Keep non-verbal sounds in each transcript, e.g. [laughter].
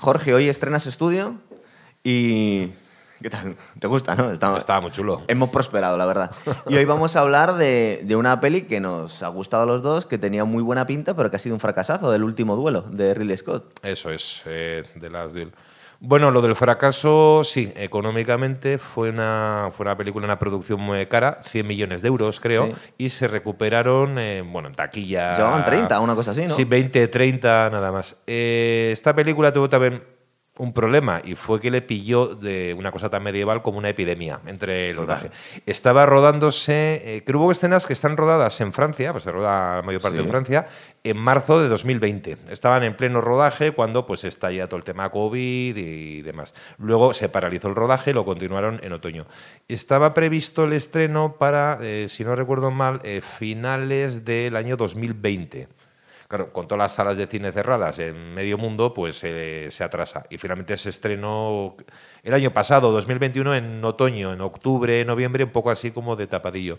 Jorge, hoy estrenas estudio y... ¿Qué tal? ¿Te gusta, no? Estaba, Estaba muy chulo. Hemos prosperado, la verdad. Y hoy vamos a hablar de, de, una peli que nos ha gustado a los dos, que tenía muy buena pinta, pero que ha sido un fracasazo, del último duelo, de Ridley Scott. Eso es, eh, de las. Bueno, lo del fracaso, sí, económicamente fue una, fue una película, una producción muy cara, 100 millones de euros creo, y se recuperaron, eh, bueno, en taquilla... Llevaban 30, una cosa así, ¿no? Sí, 20, 30, nada más. Eh, esta película tuvo también un problema y fue que le pilló de una cosa tan medieval como una epidemia entre el rodaje. Estaba rodándose, eh, que hubo escenas que están rodadas en Francia, pues se roda la mayor parte en Francia, en marzo de 2020. Estaban en pleno rodaje cuando pues estalla todo el tema COVID y demás. Luego se paralizó el rodaje y lo continuaron en otoño. Estaba previsto el estreno para, eh, si no recuerdo mal, eh, finales del año 2020 claro, con todas las salas de cine cerradas en medio mundo, pues eh, se atrasa. Y finalmente se estrenó el año pasado, 2021, en otoño, en octubre, noviembre, un poco así como de tapadillo.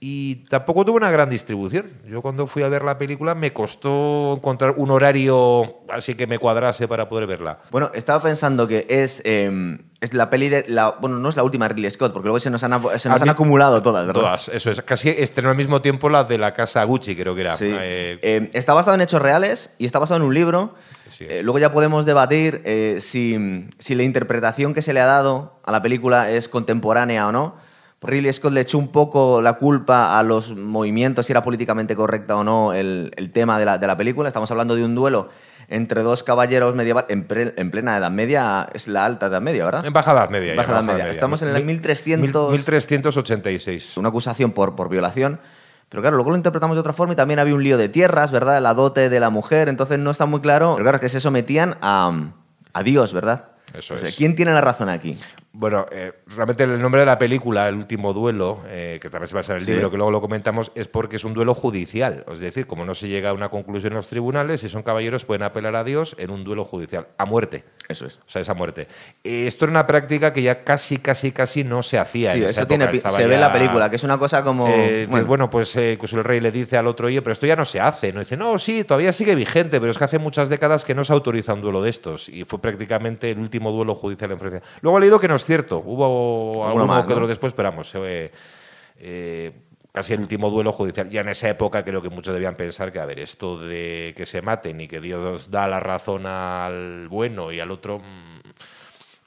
Y tampoco tuvo una gran distribución. Yo cuando fui a ver la película me costó encontrar un horario así que me cuadrase para poder verla. Bueno, estaba pensando que es... Em, es la peli de. La, bueno, no es la última Ridley Scott, porque luego se nos han, se nos han acumulado todas, ¿verdad? Todas, eso es. Casi estrenó al mismo tiempo la de la casa Gucci, creo que era. Sí. Eh, eh, está basado en hechos reales y está basado en un libro. Eh, luego ya podemos debatir si, si, la interpretación que se le ha dado a la película es contemporánea o no. Ridley Scott le echó un poco la culpa a los movimientos, si era políticamente correcta o no el, el tema de la, de la película. Estamos hablando de un duelo entre dos caballeros medievales, en, plena Edad Media, es la alta Edad Media, ¿verdad? En Baja Edad Media. Baja Edad Media. Estamos en el 1300... 1386. Una acusación por, por violación. Pero claro, luego lo interpretamos de otra forma y también había un lío de tierras, ¿verdad? La dote de la mujer, entonces no está muy claro. Pero claro, es que se sometían a, a Dios, ¿verdad? Eso es. ¿Quién tiene la razón aquí? Bueno, eh, realmente el nombre de la película, El último duelo, eh, que también se basa en el libro, que luego lo comentamos, es porque es un duelo judicial. Es decir, como no se llega a una conclusión en los tribunales, si son caballeros pueden apelar a Dios en un duelo judicial, a muerte. Eso es. O sea, es a muerte. Esto era una práctica que ya casi, casi, casi no se hacía. Sí, eso tiene, se ve en la película, que es una cosa como... Eh, bueno. pues el rey le dice al otro, oye, pero esto ya no se hace. No dice, no, sí, todavía sigue vigente, pero es que hace muchas décadas que no se autoriza un duelo de estos. Y fue prácticamente el último duelo judicial en Francia. Luego he leído que no es cierto. Hubo alguno que otro después, pero vamos, eh, casi el último duelo judicial. Ya en esa época creo que muchos debían pensar que, a ver, esto de que se maten y que Dios da la razón al bueno y al otro... Mm,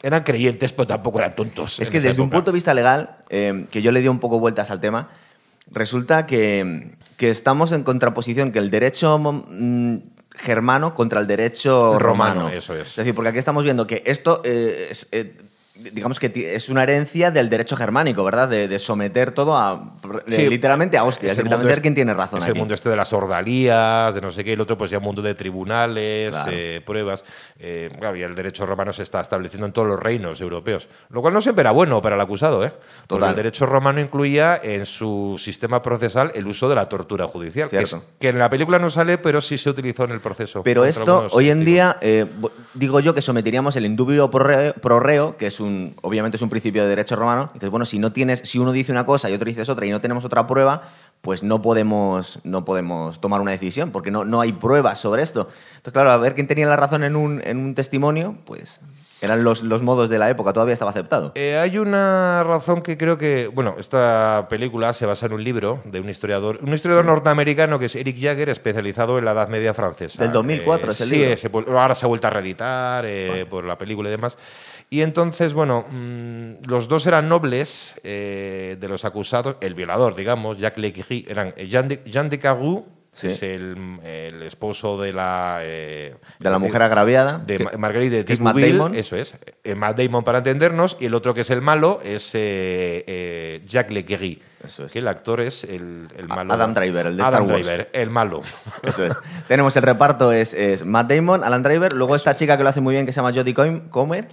eran creyentes, pero tampoco eran tontos. Es que desde un punto de vista legal, eh, que yo le di un poco vueltas al tema, resulta que, que estamos en contraposición, que el derecho mm, germano contra el derecho romano, Eso es. Es decir, porque aquí estamos viendo que esto eh, es, digamos que es una herencia del derecho germánico, ¿verdad? De, someter todo a literalmente a hostias, de quién tiene razón. Ese mundo este de las ordalías, de no sé qué, el otro pues ya un mundo de tribunales, eh, pruebas. Eh, y el derecho romano se está estableciendo en todos los reinos europeos, lo cual no siempre era bueno para el acusado, ¿eh? Porque el derecho romano incluía en su sistema procesal el uso de la tortura judicial, que, que, en la película no sale, pero sí se utilizó en el proceso. Pero esto hoy en día, eh, digo yo que someteríamos el indubio pro reo, que es un, obviamente es un principio de derecho romano. Entonces, bueno, si no tienes, si uno dice una cosa y otro dice otra y no tenemos otra prueba, pues no podemos, no podemos tomar una decisión, porque no, no hay pruebas sobre esto. Entonces, claro, a ver quién tenía la razón en un, en un testimonio, pues eran los, los, modos de la época, todavía estaba aceptado. Eh, hay una razón que creo que, bueno, esta película se basa en un libro de un historiador, un historiador norteamericano que es Eric Jagger, especializado en la Edad Media francesa. Del 2004 es el libro. Sí, ahora se ha vuelto a reeditar eh, por la película y demás. Y entonces, bueno, mm, los dos eran nobles eh, de los acusados, el violador, digamos, Jacques Lequigny, eran Jean de, Jean de Carroux, es el, esposo de la... Eh, de la mujer agraviada. De Marguerite de Matt Damon. Eso es. Eh, Matt Damon para entendernos. Y el otro que es el malo es eh, Jack Leguerry. Eso es. Que el actor es el, malo. Adam Driver, el de Adam Star Wars. Driver, el malo. [laughs] Eso es. Tenemos el reparto, es, es, Matt Damon, Alan Driver. Luego esta chica que lo hace muy bien que se llama Jodie Comer.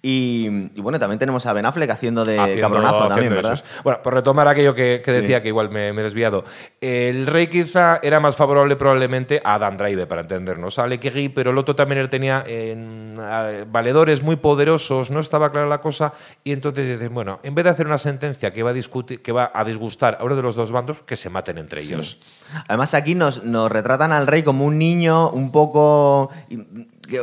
Y, bueno, también tenemos a Ben Affleck haciendo de cabronazo también, ¿verdad? Bueno, por retomar aquello que, decía, que igual me, he desviado. El rey quizá era más favorable probablemente a Dan Driver, para entendernos, a Lequegui, pero el otro también tenía valedores muy poderosos, no estaba clara la cosa, y entonces dicen, bueno, en vez de hacer una sentencia que va a, discutir, que va a disgustar a uno de los dos bandos, que se maten entre ellos. Además aquí nos, nos retratan al rey como un niño un poco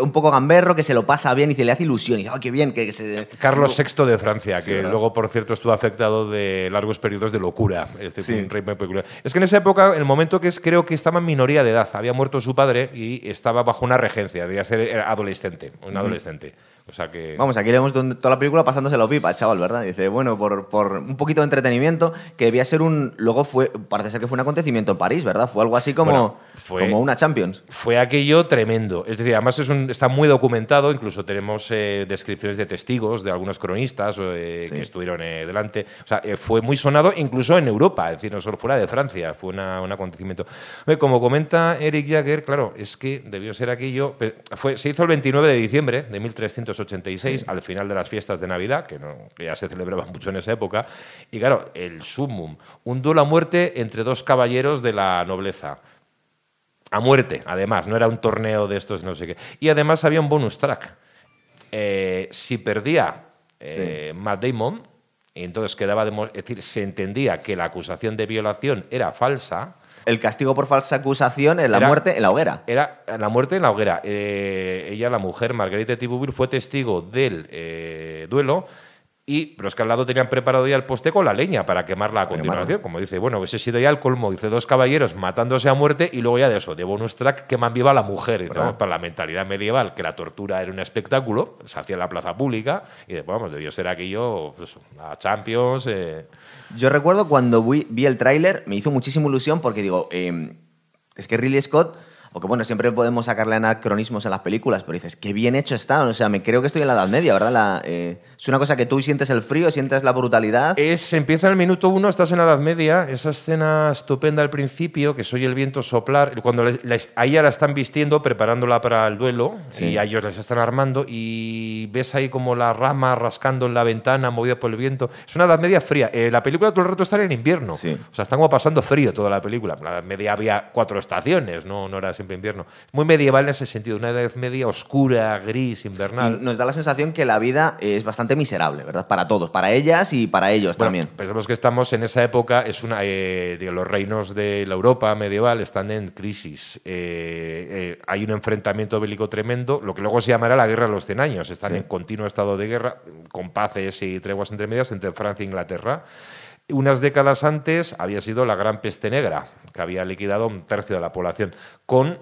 un poco gamberro, que se lo pasa bien y se le hace ilusión. Y oh, qué bien que, se... Carlos VI de Francia, que luego, por cierto, estuvo afectado de largos periodos de locura. Es un rey muy peculiar. Es que en esa época, en el momento que es, creo que estaba en minoría de edad, había muerto su padre y estaba bajo una regencia, debía ser adolescente, un adolescente. O sea que... Vamos, aquí le hemos toda la película pasándoselo pipa, chaval, ¿verdad? Dice, bueno, por, por, un poquito de entretenimiento, que debía ser un... Luego fue, parece ser que fue un acontecimiento en París, ¿verdad? Fue algo así como, como una Champions. Fue aquello tremendo. Es decir, además es un, está muy documentado, incluso tenemos eh, descripciones de testigos de algunos cronistas eh, que estuvieron eh, delante. O sea, fue muy sonado incluso en Europa, es decir, no solo fuera de Francia, fue una, un acontecimiento. Como comenta Eric Jagger, claro, es que debió ser aquello... Fue, se hizo el 29 de diciembre de 1300 86, al final de las fiestas de Navidad, que, no, ya se celebraban mucho en esa época. Y claro, el sumum, un duelo a muerte entre dos caballeros de la nobleza. A muerte, además, no era un torneo de estos, no sé qué. Y además había un bonus track. Eh, si perdía eh, Matt Damon, entonces quedaba, de, es decir, se entendía que la acusación de violación era falsa, el castigo por falsa acusación es la muerte en la hoguera. Era la muerte en la hoguera. Eh, ella, la mujer, Margarita Tibuville, fue testigo del eh, duelo. Y, es que al lado tenían preparado ya el poste con la leña para quemarla a continuación. Como dice, bueno, hubiese sido ya el colmo. Dice dos caballeros matándose a muerte y luego ya de eso, de bonus track, queman viva la mujer. Y para la mentalidad medieval, que la tortura era un espectáculo, se hacía en la plaza pública y después, vamos, debió ser aquello, pues, a Champions. Eh, yo recuerdo cuando vi, el tráiler, me hizo muchísima ilusión porque digo, em, es que Ridley Scott porque bueno, siempre podemos sacarle anacronismos en las películas, pero dices, qué bien hecho está. O sea, me creo que estoy en la Edad Media, ¿verdad? Eh, es una cosa que tú sientes el frío, sientes la brutalidad. Es, empieza en el minuto uno, estás en la Edad Media, esa escena estupenda al principio, que soy el viento soplar, cuando a ella la están vistiendo, preparándola para el duelo, y a ellos les están armando, y ves ahí como la rama rascando en la ventana, movida por el viento. Es una Edad Media fría. Eh, la película todo el rato está en invierno. O sea, están como pasando frío toda la película. En la Edad Media había cuatro estaciones, no, no era así invierno. Muy medieval en ese sentido, una edad media oscura, gris, invernal. nos da la sensación que la vida es bastante miserable, ¿verdad? Para todos, para ellas y para ellos también. Pensamos que estamos en esa época, es una, eh, los reinos de la Europa medieval están en crisis. Eh, eh, hay un enfrentamiento bélico tremendo, lo que luego se llamará la guerra de los 100 años. Están en continuo estado de guerra, con paces y treguas entre medias entre Francia e Inglaterra. Unas décadas antes había sido la gran peste negra, que había liquidado un tercio de la población, con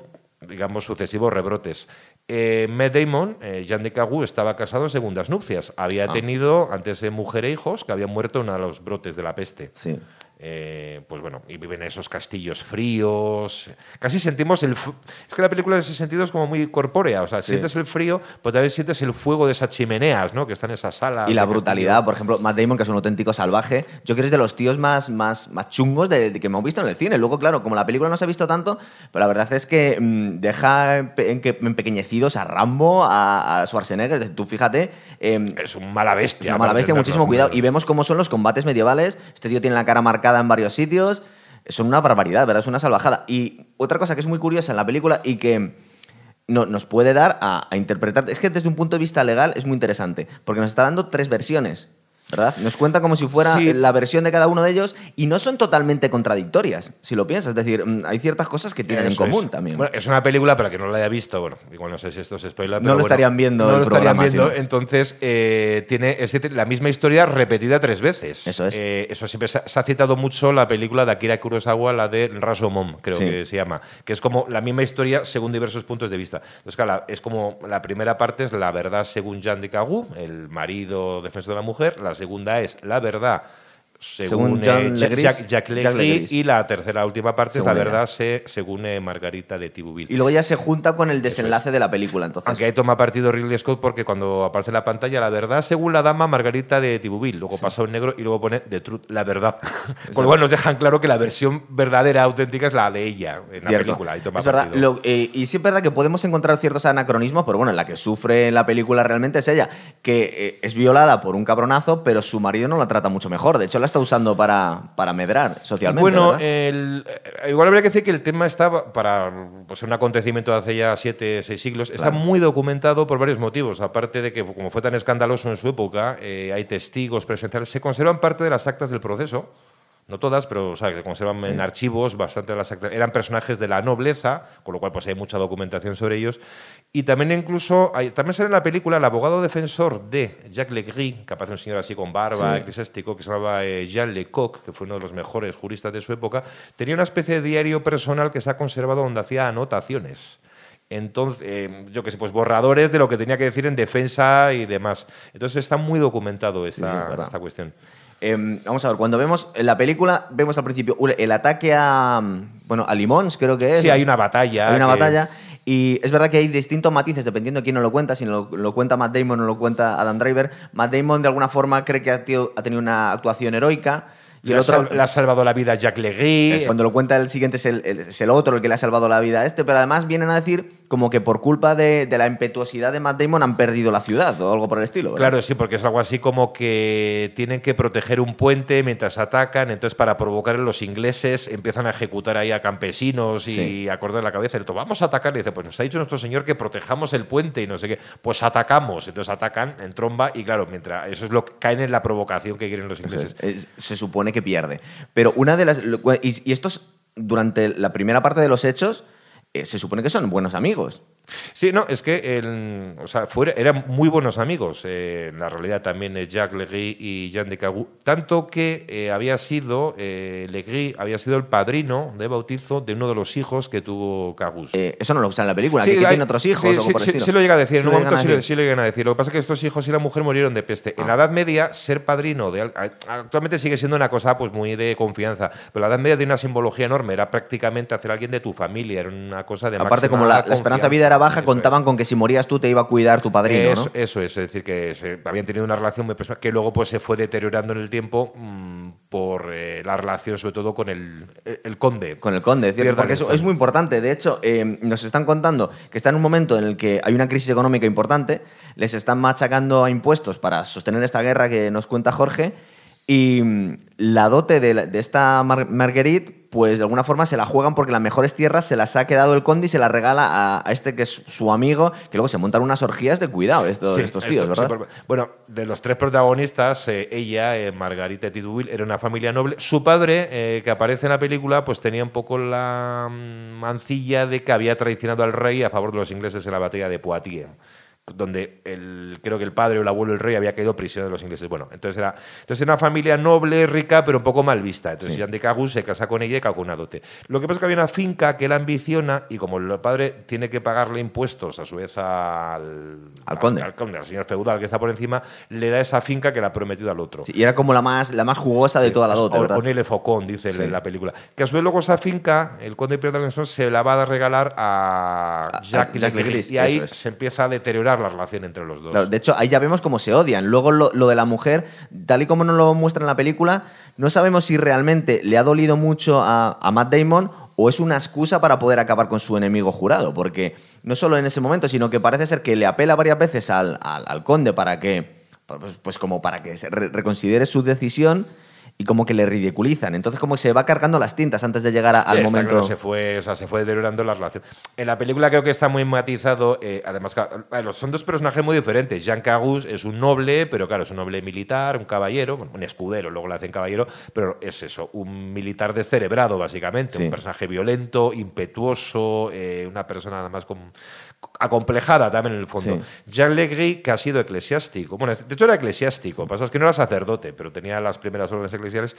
digamos, sucesivos rebrotes. Eh, Matt Damon, eh, Jean de Cagú, estaba casado en segundas nupcias. Había ah. tenido antes de mujer e hijos que habían muerto en uno de los brotes de la peste. Sí. Eh, pues bueno, y viven en esos castillos fríos. Casi sentimos el. Es que la película en ese sentido es como muy corpórea. O sea, sientes el frío, pero también sientes el fuego de esas chimeneas, ¿no? Que están en esa sala. Y la brutalidad, por ejemplo, Matt Damon, que es un auténtico salvaje. Yo creo que es de los tíos más, más, más chungos de, que hemos visto en el cine. Luego, claro, como la película no se ha visto tanto, pero la verdad es que mm, deja empequeñecidos a Rambo, a, a Schwarzenegger. Tú fíjate. Em, es un mala bestia. Es una mala bestia, muchísimo cuidado. Y vemos cómo son los combates medievales. Este tío tiene la cara marcada en varios sitios. Son una barbaridad, ¿verdad? Es una salvajada. Y otra cosa que es muy curiosa en la película y que no, nos puede dar a, a interpretar. Es que desde un punto de vista legal es muy interesante, porque nos está dando tres versiones. ¿Verdad? Nos cuenta como si fuera la versión de cada uno de ellos y no son totalmente contradictorias, si lo piensas. Es decir, mm, hay ciertas cosas que tienen en común también. Bueno, es una película para que no la haya visto, bueno, igual no sé si esto es spoiler. No lo estarían viendo. No lo estarían viendo, entonces eh, tiene la misma historia repetida tres veces. Eso es. Eh, eso siempre se ha, citado mucho la película de Akira Kurosawa, la de Rasomon, creo que se llama, que es como la misma historia según diversos puntos de vista. Entonces, claro, es como la primera parte es la verdad según Jan de Kagu, el marido defensor de la mujer, la segunda es la verdad según, Jack, y la tercera última parte es la verdad se, según eh, Margarita de Tibuville. Y luego ya se junta con el desenlace de la película. Entonces. Aunque ahí toma partido Ridley Scott porque cuando aparece en la pantalla la verdad según la dama Margarita de Tibuville, luego pasa un negro y luego pone The Truth, la verdad. [laughs] Con lo cual nos dejan claro que la versión verdadera, auténtica es la de ella en la película. es verdad. Eh, y sí es verdad que podemos encontrar ciertos anacronismos, pero bueno, en la que sufre en la película realmente es ella, que eh, es violada por un cabronazo, pero su marido no la trata mucho mejor. De hecho, la está usando para, para medrar socialmente. Bueno, eh, igual habría que decir que el tema está, para pues, un acontecimiento de hace ya siete, seis siglos, está muy documentado por varios motivos. Aparte de que, como fue tan escandaloso en su época, eh, hay testigos presenciales, se conservan parte de las actas del proceso no todas, pero o sea, que se conservan en archivos bastante de las eran personajes de la nobleza, con lo cual pues hay mucha documentación sobre ellos. Y también incluso, hay, también sale en la película el abogado defensor de Jacques Legris, que aparece un señor así con barba, eclesiástico, que se llamaba eh, Jean Lecoq, que fue uno de los mejores juristas de su época, tenía una especie de diario personal que se ha conservado donde hacía anotaciones. Entonces, eh, yo qué sé, pues borradores de lo que tenía que decir en defensa y demás. Entonces está muy documentado esta, esta cuestión. Em, vamos a ver, cuando vemos en la película, vemos al principio el ataque a. Bueno, a Limons, creo que es. Sí, hay una batalla. Hay una batalla. Y es verdad que hay distintos matices dependiendo de quién lo cuenta, si lo, lo, cuenta Matt Damon o lo cuenta Adam Driver. Matt Damon de alguna forma cree que ha, ha tenido una actuación heroica. Y el otro, le ha salvado la vida a Jack Legris. Cuando lo cuenta el siguiente es el, es el, otro el que le ha salvado la vida a este, pero además vienen a decir como que por culpa de, la impetuosidad de Matt Damon han perdido la ciudad o algo por el estilo. Claro, sí, porque es algo así como que tienen que proteger un puente mientras atacan, entonces para provocar a los ingleses empiezan a ejecutar ahí a campesinos y a cortar la cabeza. Y vamos a atacar. Y dice, pues nos ha dicho nuestro señor que protejamos el puente y no sé qué. Pues atacamos. Entonces atacan en tromba y claro, mientras eso es lo que caen en la provocación que quieren los ingleses. se supone que pierde. Pero una de las... Y, y estos, durante la primera parte de los hechos eh, se supone que son buenos amigos. Sí, no, es que el, o sea, eran muy buenos amigos. Eh, en la realidad también Jacques Legris y Jean de Cagou. Tanto que eh, había sido, eh, Legris había sido el padrino de bautizo de uno de los hijos que tuvo Cagus. eso no lo está en la película, que, tiene otros hijos. Sí, sí, lo llega a decir, en un momento sí, lo llegan a decir. Lo que pasa es que estos hijos y la mujer murieron de peste. En la ah. Edad Media, ser padrino de. Actualmente sigue siendo una cosa pues muy de confianza, pero la Edad Media tiene una simbología enorme. Era prácticamente hacer a alguien de tu familia, era una cosa de. Aparte, como la, la esperanza de vida era baja, contaban con que si morías tú te iba a cuidar tu padrino, eso, Eso es, es decir, que habían tenido una relación muy personal que luego pues se fue deteriorando en el tiempo mm, por eh, la relación sobre todo con el, el conde. Con el conde, cierto, porque eso es muy importante. De hecho, eh, nos están contando que está en un momento en el que hay una crisis económica importante, les están machacando a impuestos para sostener esta guerra que nos cuenta Jorge y mm, la dote de, esta Marguerite, pues de alguna forma se la juegan porque las mejores tierras se las ha quedado el conde y se las regala a, este que es su amigo, que luego se montan unas orgías de cuidado estos, estos tíos, ¿verdad? bueno, de los tres protagonistas, eh, ella, eh, Margarita Tidwil, era una familia noble. Su padre, eh, que aparece en la película, pues tenía un poco la mm, mancilla de que había traicionado al rey a favor de los ingleses en la batalla de Poitiers donde el, creo que el padre o el abuelo del rey había caído prisionero de los ingleses. Bueno, entonces era, entonces era una familia noble, rica, pero un poco mal vista. Entonces Jean de Cagus se casa con ella y con una dote. Lo que pasa es que había una finca que él ambiciona y como el padre tiene que pagarle impuestos a su vez al, al conde, al, conde, al señor feudal que está por encima, le da esa finca que le ha prometido al otro. y era como la más, la más jugosa de toda la dote. O, Ponele Focón, dice en la película. Que a su vez luego esa finca, el conde Pierre de se la va a regalar a Jacques, Jacques y ahí se empieza a deteriorar la relación entre los de hecho, ahí ya vemos cómo se odian. Luego lo, de la mujer, tal y como nos lo muestra en la película, no sabemos si realmente le ha dolido mucho a, Matt Damon o es una excusa para poder acabar con su enemigo jurado, porque no solo en ese momento, sino que parece ser que le apela varias veces al, conde para que, pues, pues, como para que reconsidere su decisión y como que le ridiculizan. Entonces como se va cargando las tintas antes de llegar al momento. se fue, o sea, se fue deteriorando la relación. En la película creo que está muy matizado, eh, además son dos personajes muy diferentes. Jean Cagus es un noble, pero claro, es un noble militar, un caballero, un escudero, luego le hacen caballero, pero es eso, un militar descerebrado básicamente, un personaje violento, impetuoso, eh, una persona además con acomplejada también en el fondo. Jean Legris, que ha sido eclesiástico, bueno, de hecho era eclesiástico, pasa es que no era sacerdote, pero tenía las primeras órdenes eclesiales,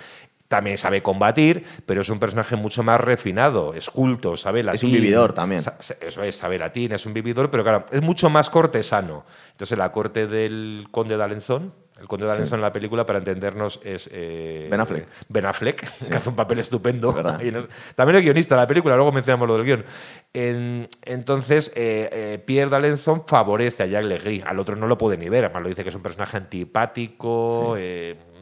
también sabe combatir, pero es un personaje mucho más refinado, es culto, sabe latín. Es un vividor también. Eso es, sabe latín, es un vividor, pero claro, es mucho más cortesano. Entonces, la corte del conde de Alençon, el conde de Alençon en la película, para entendernos, es. Eh, ben Affleck. Ben Affleck, [laughs] que hace un papel estupendo. [laughs] También es guionista de la película, luego mencionamos lo del guion. entonces, eh, eh, Pierre d'Alençon favorece a Jacques Legris. Al otro no lo puede ni ver, además lo dice que es un personaje antipático.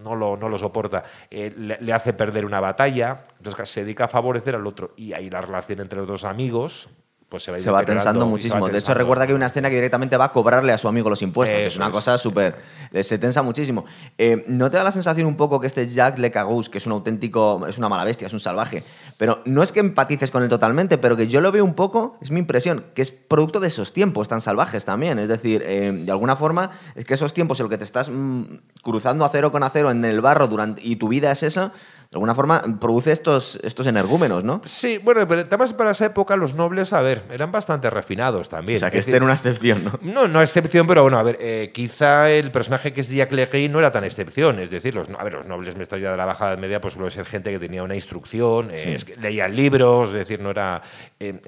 no lo, no lo soporta, le, le, hace perder una batalla, entonces se dedica a favorecer al otro. Y ahí la relación entre los dos amigos, pues se va, tensando muchísimo. de hecho, recuerda que hay una escena que directamente va a cobrarle a su amigo los impuestos. es una cosa súper. Eh, se tensa muchísimo. Eh, ¿No te da la sensación un poco que este Jack Le Cagus, que es un auténtico. es una mala bestia, es un salvaje, pero no es que empatices con él totalmente, pero que yo lo veo un poco, es mi impresión, que es producto de esos tiempos tan salvajes también. Es decir, eh, de alguna forma, es que esos tiempos en los que te estás mm, cruzando acero con acero en el barro durante, y tu vida es eso alguna forma produce estos, estos energúmenos, ¿no? Sí, bueno, pero además para esa época los nobles, a ver, eran bastante refinados también. O sea, que este era una excepción, ¿no? No, no excepción, pero bueno, a ver, eh, quizá el personaje que es Jack Legay no era tan excepción. Es decir, los, a ver, los nobles me estoy ya de la bajada media, pues suele ser gente que tenía una instrucción, eh, leían libros, es decir, no era. Eh,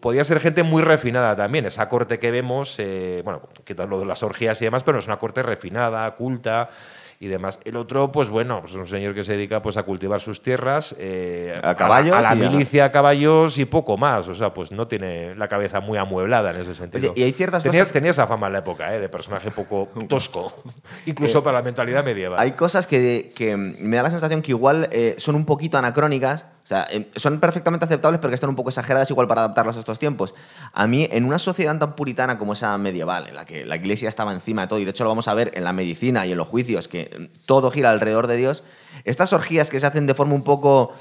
podía ser gente muy refinada también. Esa corte que vemos, bueno, que todo lo de las orgías y demás, pero es una corte refinada, culta y demás. El otro, pues bueno, pues un señor que se dedica pues a cultivar sus tierras, eh, a caballos, a, la, milicia, a caballos y poco más. O sea, pues no tiene la cabeza muy amueblada en ese sentido. y hay ciertas tenía, cosas... tenía esa fama en la época, ¿eh? de personaje poco [laughs] tosco, [laughs] incluso para la mentalidad medieval. Hay cosas que, que, me da la sensación que igual eh, son un poquito anacrónicas o sea, em, son perfectamente aceptables, pero que están un poco exageradas igual para adaptarlos a estos tiempos. A mí, en una sociedad tan puritana como esa medieval, en la que la iglesia estaba encima de todo, y de hecho lo vamos a ver en la medicina y en los juicios, que em, todo gira alrededor de Dios, estas orgías que se hacen de forma un poco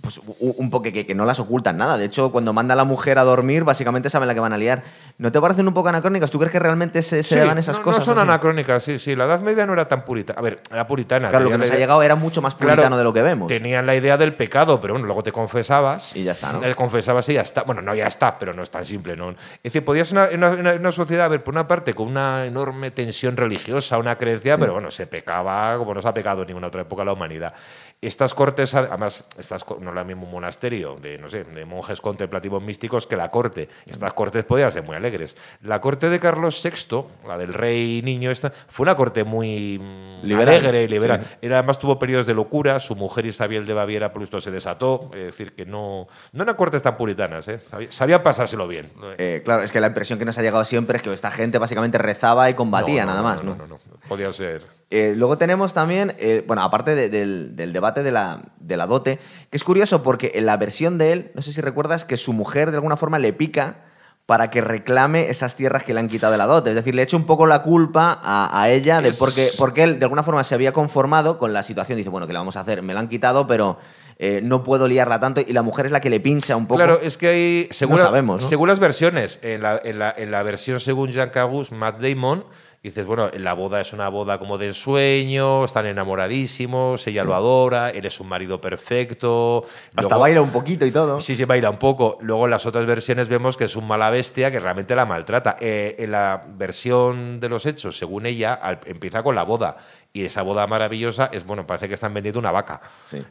pues un poco que, que, no las ocultan nada. De hecho, cuando manda a la mujer a dormir, básicamente saben la que van a liar. ¿No te parecen un poco anacrónicas? ¿Tú crees que realmente se, se dan esas cosas? No son anacrónicas, sí, sí. La Edad Media no era tan puritana. A ver, era puritana. Claro, lo que nos ha llegado era mucho más puritano de lo que vemos. Tenían la idea del pecado, pero bueno, luego te confesabas. Y ya está, ¿no? Te confesabas y ya está. Bueno, no, ya está, pero no es tan simple, ¿no? Es decir, podías una, una, una, sociedad, a ver, por una parte, con una enorme tensión religiosa, una creencia, pero bueno, se pecaba como no se ha pecado en ninguna otra época la humanidad. Estas cortes, además, estas, no era el mismo monasterio de, no sé, de monjes contemplativos místicos que la corte. Estas cortes podían ser muy alegres. La corte de Carlos VI, la del rey niño, esta, fue una corte muy mm, alegre y liberal. además tuvo periodos de locura, su mujer Isabel de Baviera por esto se desató, es decir, que no, no eran cortes tan puritanas, ¿eh? sabían pasárselo bien. Eh, claro, es que la impresión que nos ha llegado siempre es que esta gente básicamente rezaba y combatía nada más. No, no, no, podía ser. Eh, luego tenemos también, eh, bueno, aparte del, del, debate de la, de la dote, que es curioso porque en la versión de él, no sé si recuerdas, que su mujer de alguna forma le pica para que reclame esas tierras que le han quitado de la dote. Es decir, le echa un poco la culpa a, ella de porque, porque él de alguna forma se había conformado con la situación. Dice, bueno, ¿qué le vamos a hacer? Me la han quitado, pero eh, no puedo liarla tanto. Y la mujer es la que le pincha un poco. Claro, es que hay. Según, no sabemos, según las versiones, en la, en la, en la versión según Jean Cagus, Matt Damon dices, bueno, la boda es una boda como de ensueño, están enamoradísimos, ella lo adora, eres un marido perfecto. Hasta baila un poquito y todo. Sí, sí, baila un poco. Luego en las otras versiones vemos que es un mala bestia que realmente la maltrata. Eh, en la versión de los hechos, según ella, empieza con la boda y esa boda maravillosa es, bueno, parece que están vendiendo una vaca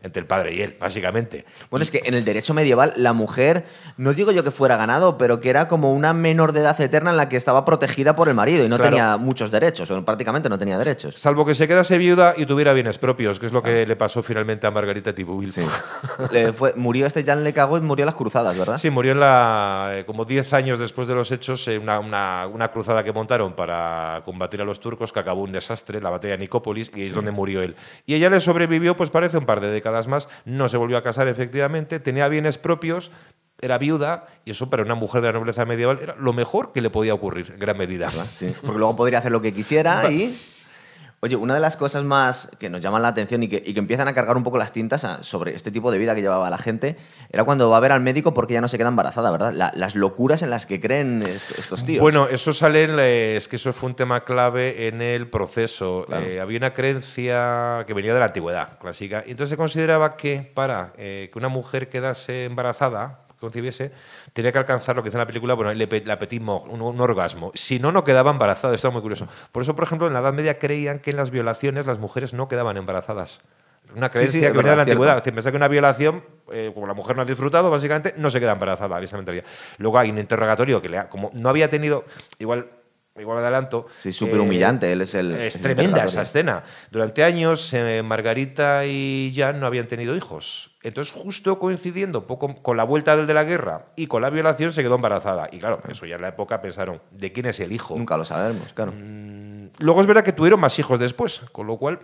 entre el padre y él, básicamente. Bueno, es que en el derecho medieval la mujer, no digo yo que fuera ganado, pero que era como una menor de edad eterna en la que estaba protegida por el marido y no tenía muchos derechos, o prácticamente no tenía derechos. Salvo que se quedase viuda y tuviera bienes propios, que es lo que le pasó finalmente a Margarita Tibubil. Sí. murió este Jan Le Cago y murió en las cruzadas, ¿verdad? Sí, murió en la, eh, como 10 años después de los hechos, en una, una, una cruzada que montaron para combatir a los turcos, que acabó un desastre, la batalla de Nicópolis y es donde murió él. Y ella le sobrevivió, pues parece un par de décadas más, no se volvió a casar efectivamente, tenía bienes propios, era viuda y eso para una mujer de la nobleza medieval era lo mejor que le podía ocurrir en gran medida. Sí, porque luego podría hacer lo que quisiera y... Oye, una de las cosas más que nos llaman la atención y que, empiezan a cargar un poco las tintas sobre este tipo de vida que llevaba la gente era cuando va a ver al médico porque ya no se queda embarazada, ¿verdad? las locuras en las que creen estos tíos. Bueno, eso sale, es que eso fue un tema clave en el proceso. Eh, había una creencia que venía de la antigüedad clásica y entonces se consideraba que para eh, que una mujer quedase embarazada, concibiese, tenía que alcanzar lo que dice en la película, bueno, el, petit un, un, orgasmo. Si no, no quedaba embarazada. Esto es muy curioso. Por eso, por ejemplo, en la Edad Media creían que en las violaciones las mujeres no quedaban embarazadas. Una creencia que venía de la antigüedad. Pensaba que una violación, eh, como la mujer no ha disfrutado, básicamente, no se queda embarazada, esa mentalidad. Luego hay un interrogatorio que, le como no había tenido, igual igual adelanto. Sí, súper humillante, él es el... Es tremenda esa escena. Durante años, eh, Margarita y Jan no habían tenido hijos. Entonces, justo coincidiendo poco con la vuelta del de la guerra y con la violación, se quedó embarazada. Y claro, eso ya en la época pensaron, ¿de quién es el hijo? Nunca lo sabemos, claro. Mm, luego es verdad que tuvieron más hijos después, con lo cual...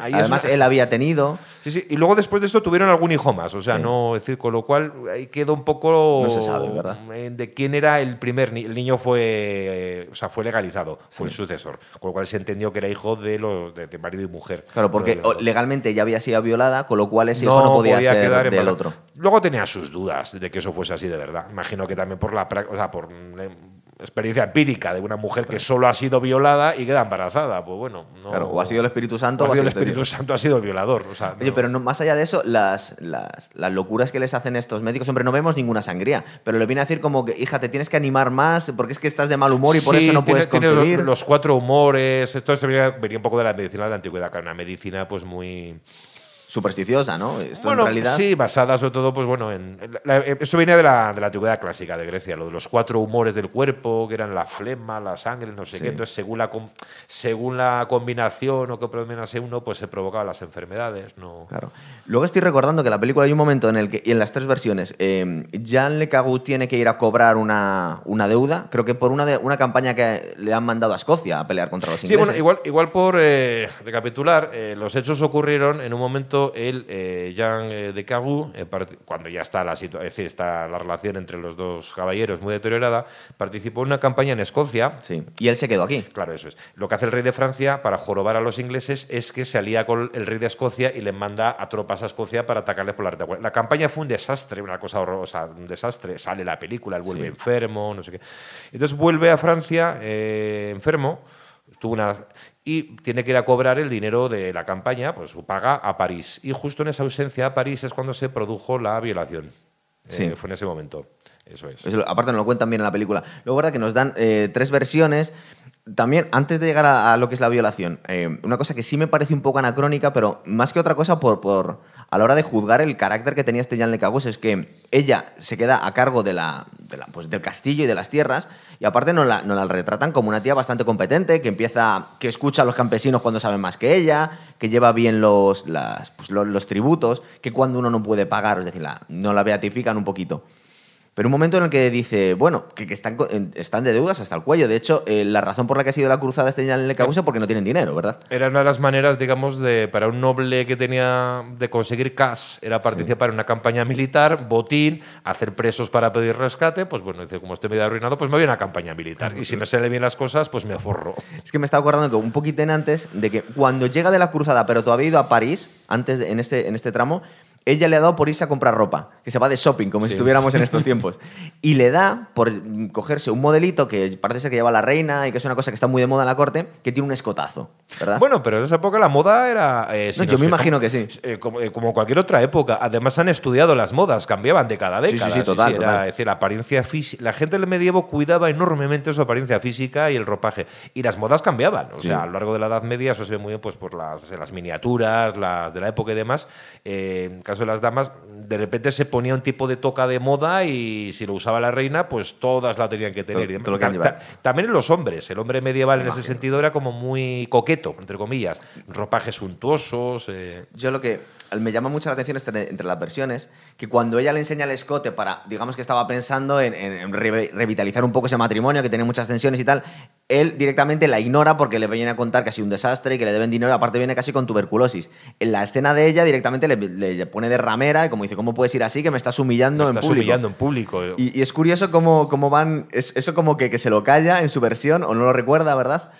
Además, él había tenido... Sí, sí, y luego después de esto tuvieron algún hijo más, o sea, no, es decir, con lo cual ahí quedó un poco... No se sabe, ¿verdad? De quién era el primer... El niño fue, eh, o sea, fue legalizado, fue el sucesor, con lo cual se entendió que era hijo de, los, de, marido y mujer. Claro, porque legalmente ya había sido violada, con lo cual ese hijo no podía, ser del otro. Luego tenía sus dudas de que eso fuese así de verdad. Imagino que también por la o sea, por experiencia empírica de una mujer que solo ha sido violada y queda embarazada. Pues bueno, no, Claro, o ha sido el Espíritu Santo o ha sido el Espíritu. Santo, ha sido el violador. O sea, Oye, no- pero no- más allá de eso, las, las, las locuras que les hacen estos médicos, hombre, no vemos ninguna sangría, pero le viene a decir como que, hija, te tienes que animar más porque es que estás de mal humor y por Sí, eso no puedes tiene los- concebir. Los, cuatro humores. Esto esto venía, venía un poco de la medicina de la antigüedad, que era una medicina pues muy. Supersticiosa, ¿no? Esto bueno, en realidad... sí, basada sobre todo, pues bueno, en. en la- la- eso venía de la, de la antigüedad clásica de Grecia, lo de los cuatro humores del cuerpo, que eran la flema, la sangre, no sé Sí. qué. Entonces, según la, según la combinación o que predominase uno, pues se provocaban las enfermedades. No. Claro. Luego estoy recordando que en la película hay un momento en el que, y en las tres versiones, eh, Jean Le Cagu tiene que ir a cobrar una, una deuda, creo que por una, de, una campaña que le han mandado a Escocia a pelear contra los Sí, ingleses. bueno, igual, igual por eh, recapitular, eh, los hechos ocurrieron en un momento, él, eh, Jean eh, de Cagu, eh, cuando ya está la, es decir, está la relación entre los dos caballeros muy deteriorada, participó en una campaña en Escocia. Sí. Y él se quedó aquí. Claro, eso es. Lo que hace el rey de Francia para jorobar a los ingleses es que se alía con el rey de Escocia y le manda a tropas a Escocia para atacarles por la red. La campaña fue un desastre, una cosa horrorosa, un desastre. Sale la película, él vuelve Sí. enfermo, no sé qué. Entonces vuelve a Francia eh, enfermo, tuvo una y tiene que ir a cobrar el dinero de la campaña, pues su paga a París. Y justo en esa ausencia a París es cuando se produjo la violación. Sí. Eh, fue en ese momento. Eso es. Aparte nos lo cuentan bien en la película. Luego, verdad que nos dan eh, tres versiones. También, antes de llegar a, a lo que es la violación, eh, una cosa que sí me parece un poco anacrónica, pero más que otra cosa por, por a la hora de juzgar el carácter que tenía este Jean Le Cagus, es que ella se queda a cargo de pues, del castillo y de las tierras, y aparte nos la, nos la retratan como una tía bastante competente, que empieza, que escucha a los campesinos cuando saben más que ella, que lleva bien los, pues, los, los tributos, que cuando uno no puede pagar, es decir, la- no la beatifican un poquito. Pero un momento en el que dice, bueno, que, que están, en- están de deudas hasta el cuello. De hecho, eh, la razón por la que ha sido la cruzada este Jean Le Cagus es porque no tienen dinero, ¿verdad? Era una de las maneras, digamos, de para un noble que tenía de conseguir cash, era participar en una campaña militar, botín, hacer presos para pedir rescate. Pues bueno, dice, como estoy medio arruinado, pues me voy a una campaña militar. Y si me salen bien las cosas, pues me forro. Es que me estaba acordando que un poquito en antes de que cuando llega de la cruzada, pero todavía ha ido a París, antes de- en, este, en este tramo, ella le ha dado por irse a comprar ropa, que se va de shopping, como si estuviéramos en estos [laughs] tiempos. Y le da por cogerse un modelito que parece ser que lleva la reina y que es una cosa que está muy de moda en la corte, que tiene un escotazo, ¿verdad? Bueno, pero en esa época la moda era... eh, si No, yo me imagino que sí. eh, como, eh, como cualquier otra época. Además han estudiado las modas, cambiaban de cada Sí, sí, década. sí, total, era, total. Es decir, la apariencia física... La gente del medievo cuidaba enormemente su apariencia física y el ropaje. Y las modas cambiaban. O Sí. sea, a lo largo de la Edad Media eso se ve muy bien pues, por las, o sea, las miniaturas, las de la época y demás. Eh, en el caso de las damas, de repente se ponía un tipo de toca de moda y si lo usaba la reina, pues todas la tenían que tener. Todo- todo lo que también en los hombres. El hombre medieval en ese sentido era como muy coqueto, entre comillas. Ropajes suntuosos. eh, Yo lo que me llama mucho la atención entre, entre las versiones, que cuando ella le enseña el escote para, digamos que estaba pensando en, en- en re- revitalizar un poco ese matrimonio, que tenía muchas tensiones y tal, él directamente la ignora porque le viene a contar que ha sido un desastre y que le deben dinero, aparte viene casi con tuberculosis. En la escena de ella directamente le, le pone de ramera y como dice, ¿cómo puedes ir así? Que me estás humillando me en estás público. humillando en público. Y, y es curioso cómo, cómo van. es- eso como que, que se lo calla en su versión o no lo recuerda, ¿verdad?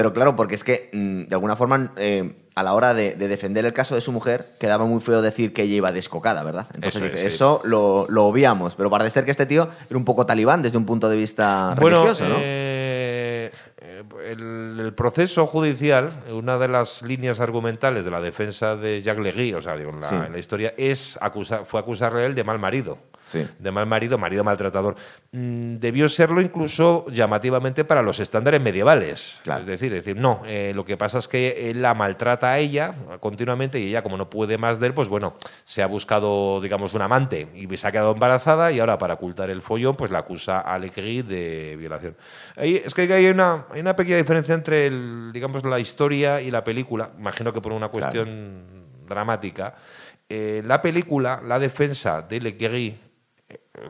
Pero claro, porque es que mm, de alguna forma eh, a la hora de, de defender el caso de su mujer quedaba muy feo decir que ella iba descocada, ¿verdad? Entonces Eso es, dice, sí. eso lo, lo obviamos. Pero parece ser que este tío era un poco talibán desde un punto de vista bueno, religioso, ¿no? eh, eh, el, el proceso judicial, una de las líneas argumentales de la defensa de Jacques Legui, o sea, digo, en la, Sí. en la historia, es acusar, fue acusarle a él de mal marido. Sí. De mal marido, marido maltratador. Mm, debió serlo incluso llamativamente para los estándares medievales. Claro. Es decir, es decir, no, eh, lo que pasa es que él la maltrata a ella continuamente y ella, como no puede más de él, pues bueno, se ha buscado, digamos, un amante y se ha quedado embarazada y ahora para ocultar el follón, pues la acusa a Legri de violación. Ahí, es que hay una, hay una pequeña diferencia entre, el, digamos, la historia y la película. Imagino que por una cuestión dramática. Eh, la película, la defensa de Legri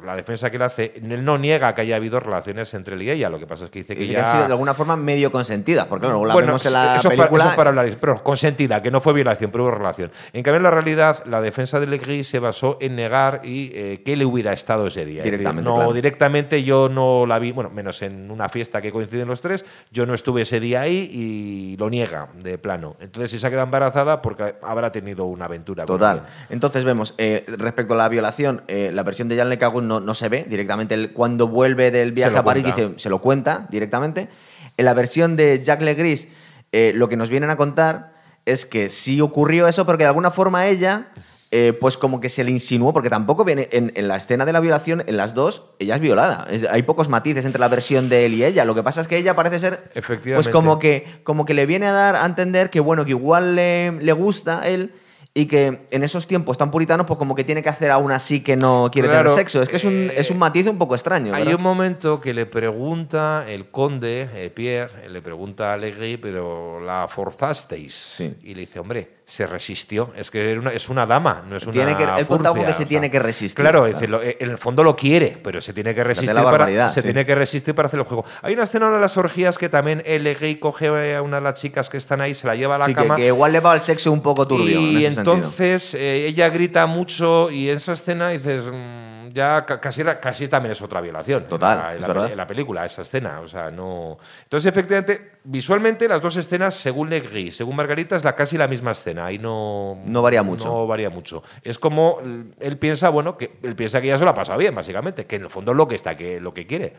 la defensa que le hace, él no niega que haya habido relaciones entre él y ella, lo que pasa es que dice que Dice ya... ha sido de alguna forma medio consentida, porque claro, la Bueno, vemos en la eso, es para, película. eso es para hablar, pero consentida, que no fue violación, pero hubo relación. En cambio, en la realidad, la defensa de Legris se basó en negar y eh, que le hubiera estado ese día. Es decir, Directamente, no, claro. directamente yo no la vi, bueno, menos en una fiesta que coinciden los tres, yo no estuve ese día ahí y lo niega de plano. Entonces, si se ha quedado embarazada, porque habrá tenido una aventura. Total. Entonces vemos, eh, respecto a la violación, eh, la versión de Jan Le No, no se ve directamente. cuando vuelve del viaje a París, dice, se lo cuenta directamente. En la versión de Jack Legris, eh, lo que nos vienen a contar es que sí ocurrió eso, porque de alguna forma ella eh, pues como que se le insinuó, porque tampoco viene en, la escena de la violación, en las dos, ella es violada. hay pocos matices entre la versión de él y ella. Lo que pasa es que ella parece ser, pues como que, como que le viene a dar a entender que bueno, que igual le, le gusta él, y que en esos tiempos tan puritanos, pues como que tiene que hacer aún así que no quiere tener sexo. Es que es un, es un eh, matiz un poco extraño. Hay un momento que le pregunta el conde, eh, Pierre, le pregunta a Legri, pero la forzasteis. Sí. Y le dice, hombre, se resistió. Es que es una dama, no es una tiene que, Él cuenta que se tiene que resistir. Claro, en el fondo lo quiere, pero se tiene que resistir, para, se tiene que resistir para hacer el juego. Hay una escena de las orgías que también el gay coge a una de las chicas que están ahí, se la lleva a la sí, cama. Que, que, igual le va el sexo un poco turbio. Y entonces eh, ella grita mucho y en esa escena dices... Mm, ya casi, casi también es otra violación. Total. En la, en la, película, esa escena. O sea, no. Entonces, efectivamente, visualmente, las dos escenas, según Legri, según Margarita, es la, casi la misma escena. Ahí no. No varía mucho. No varía mucho. Es como. Él piensa, bueno, que él piensa que ya se lo ha pasado bien, básicamente. Que en el fondo es lo que está, que lo que quiere.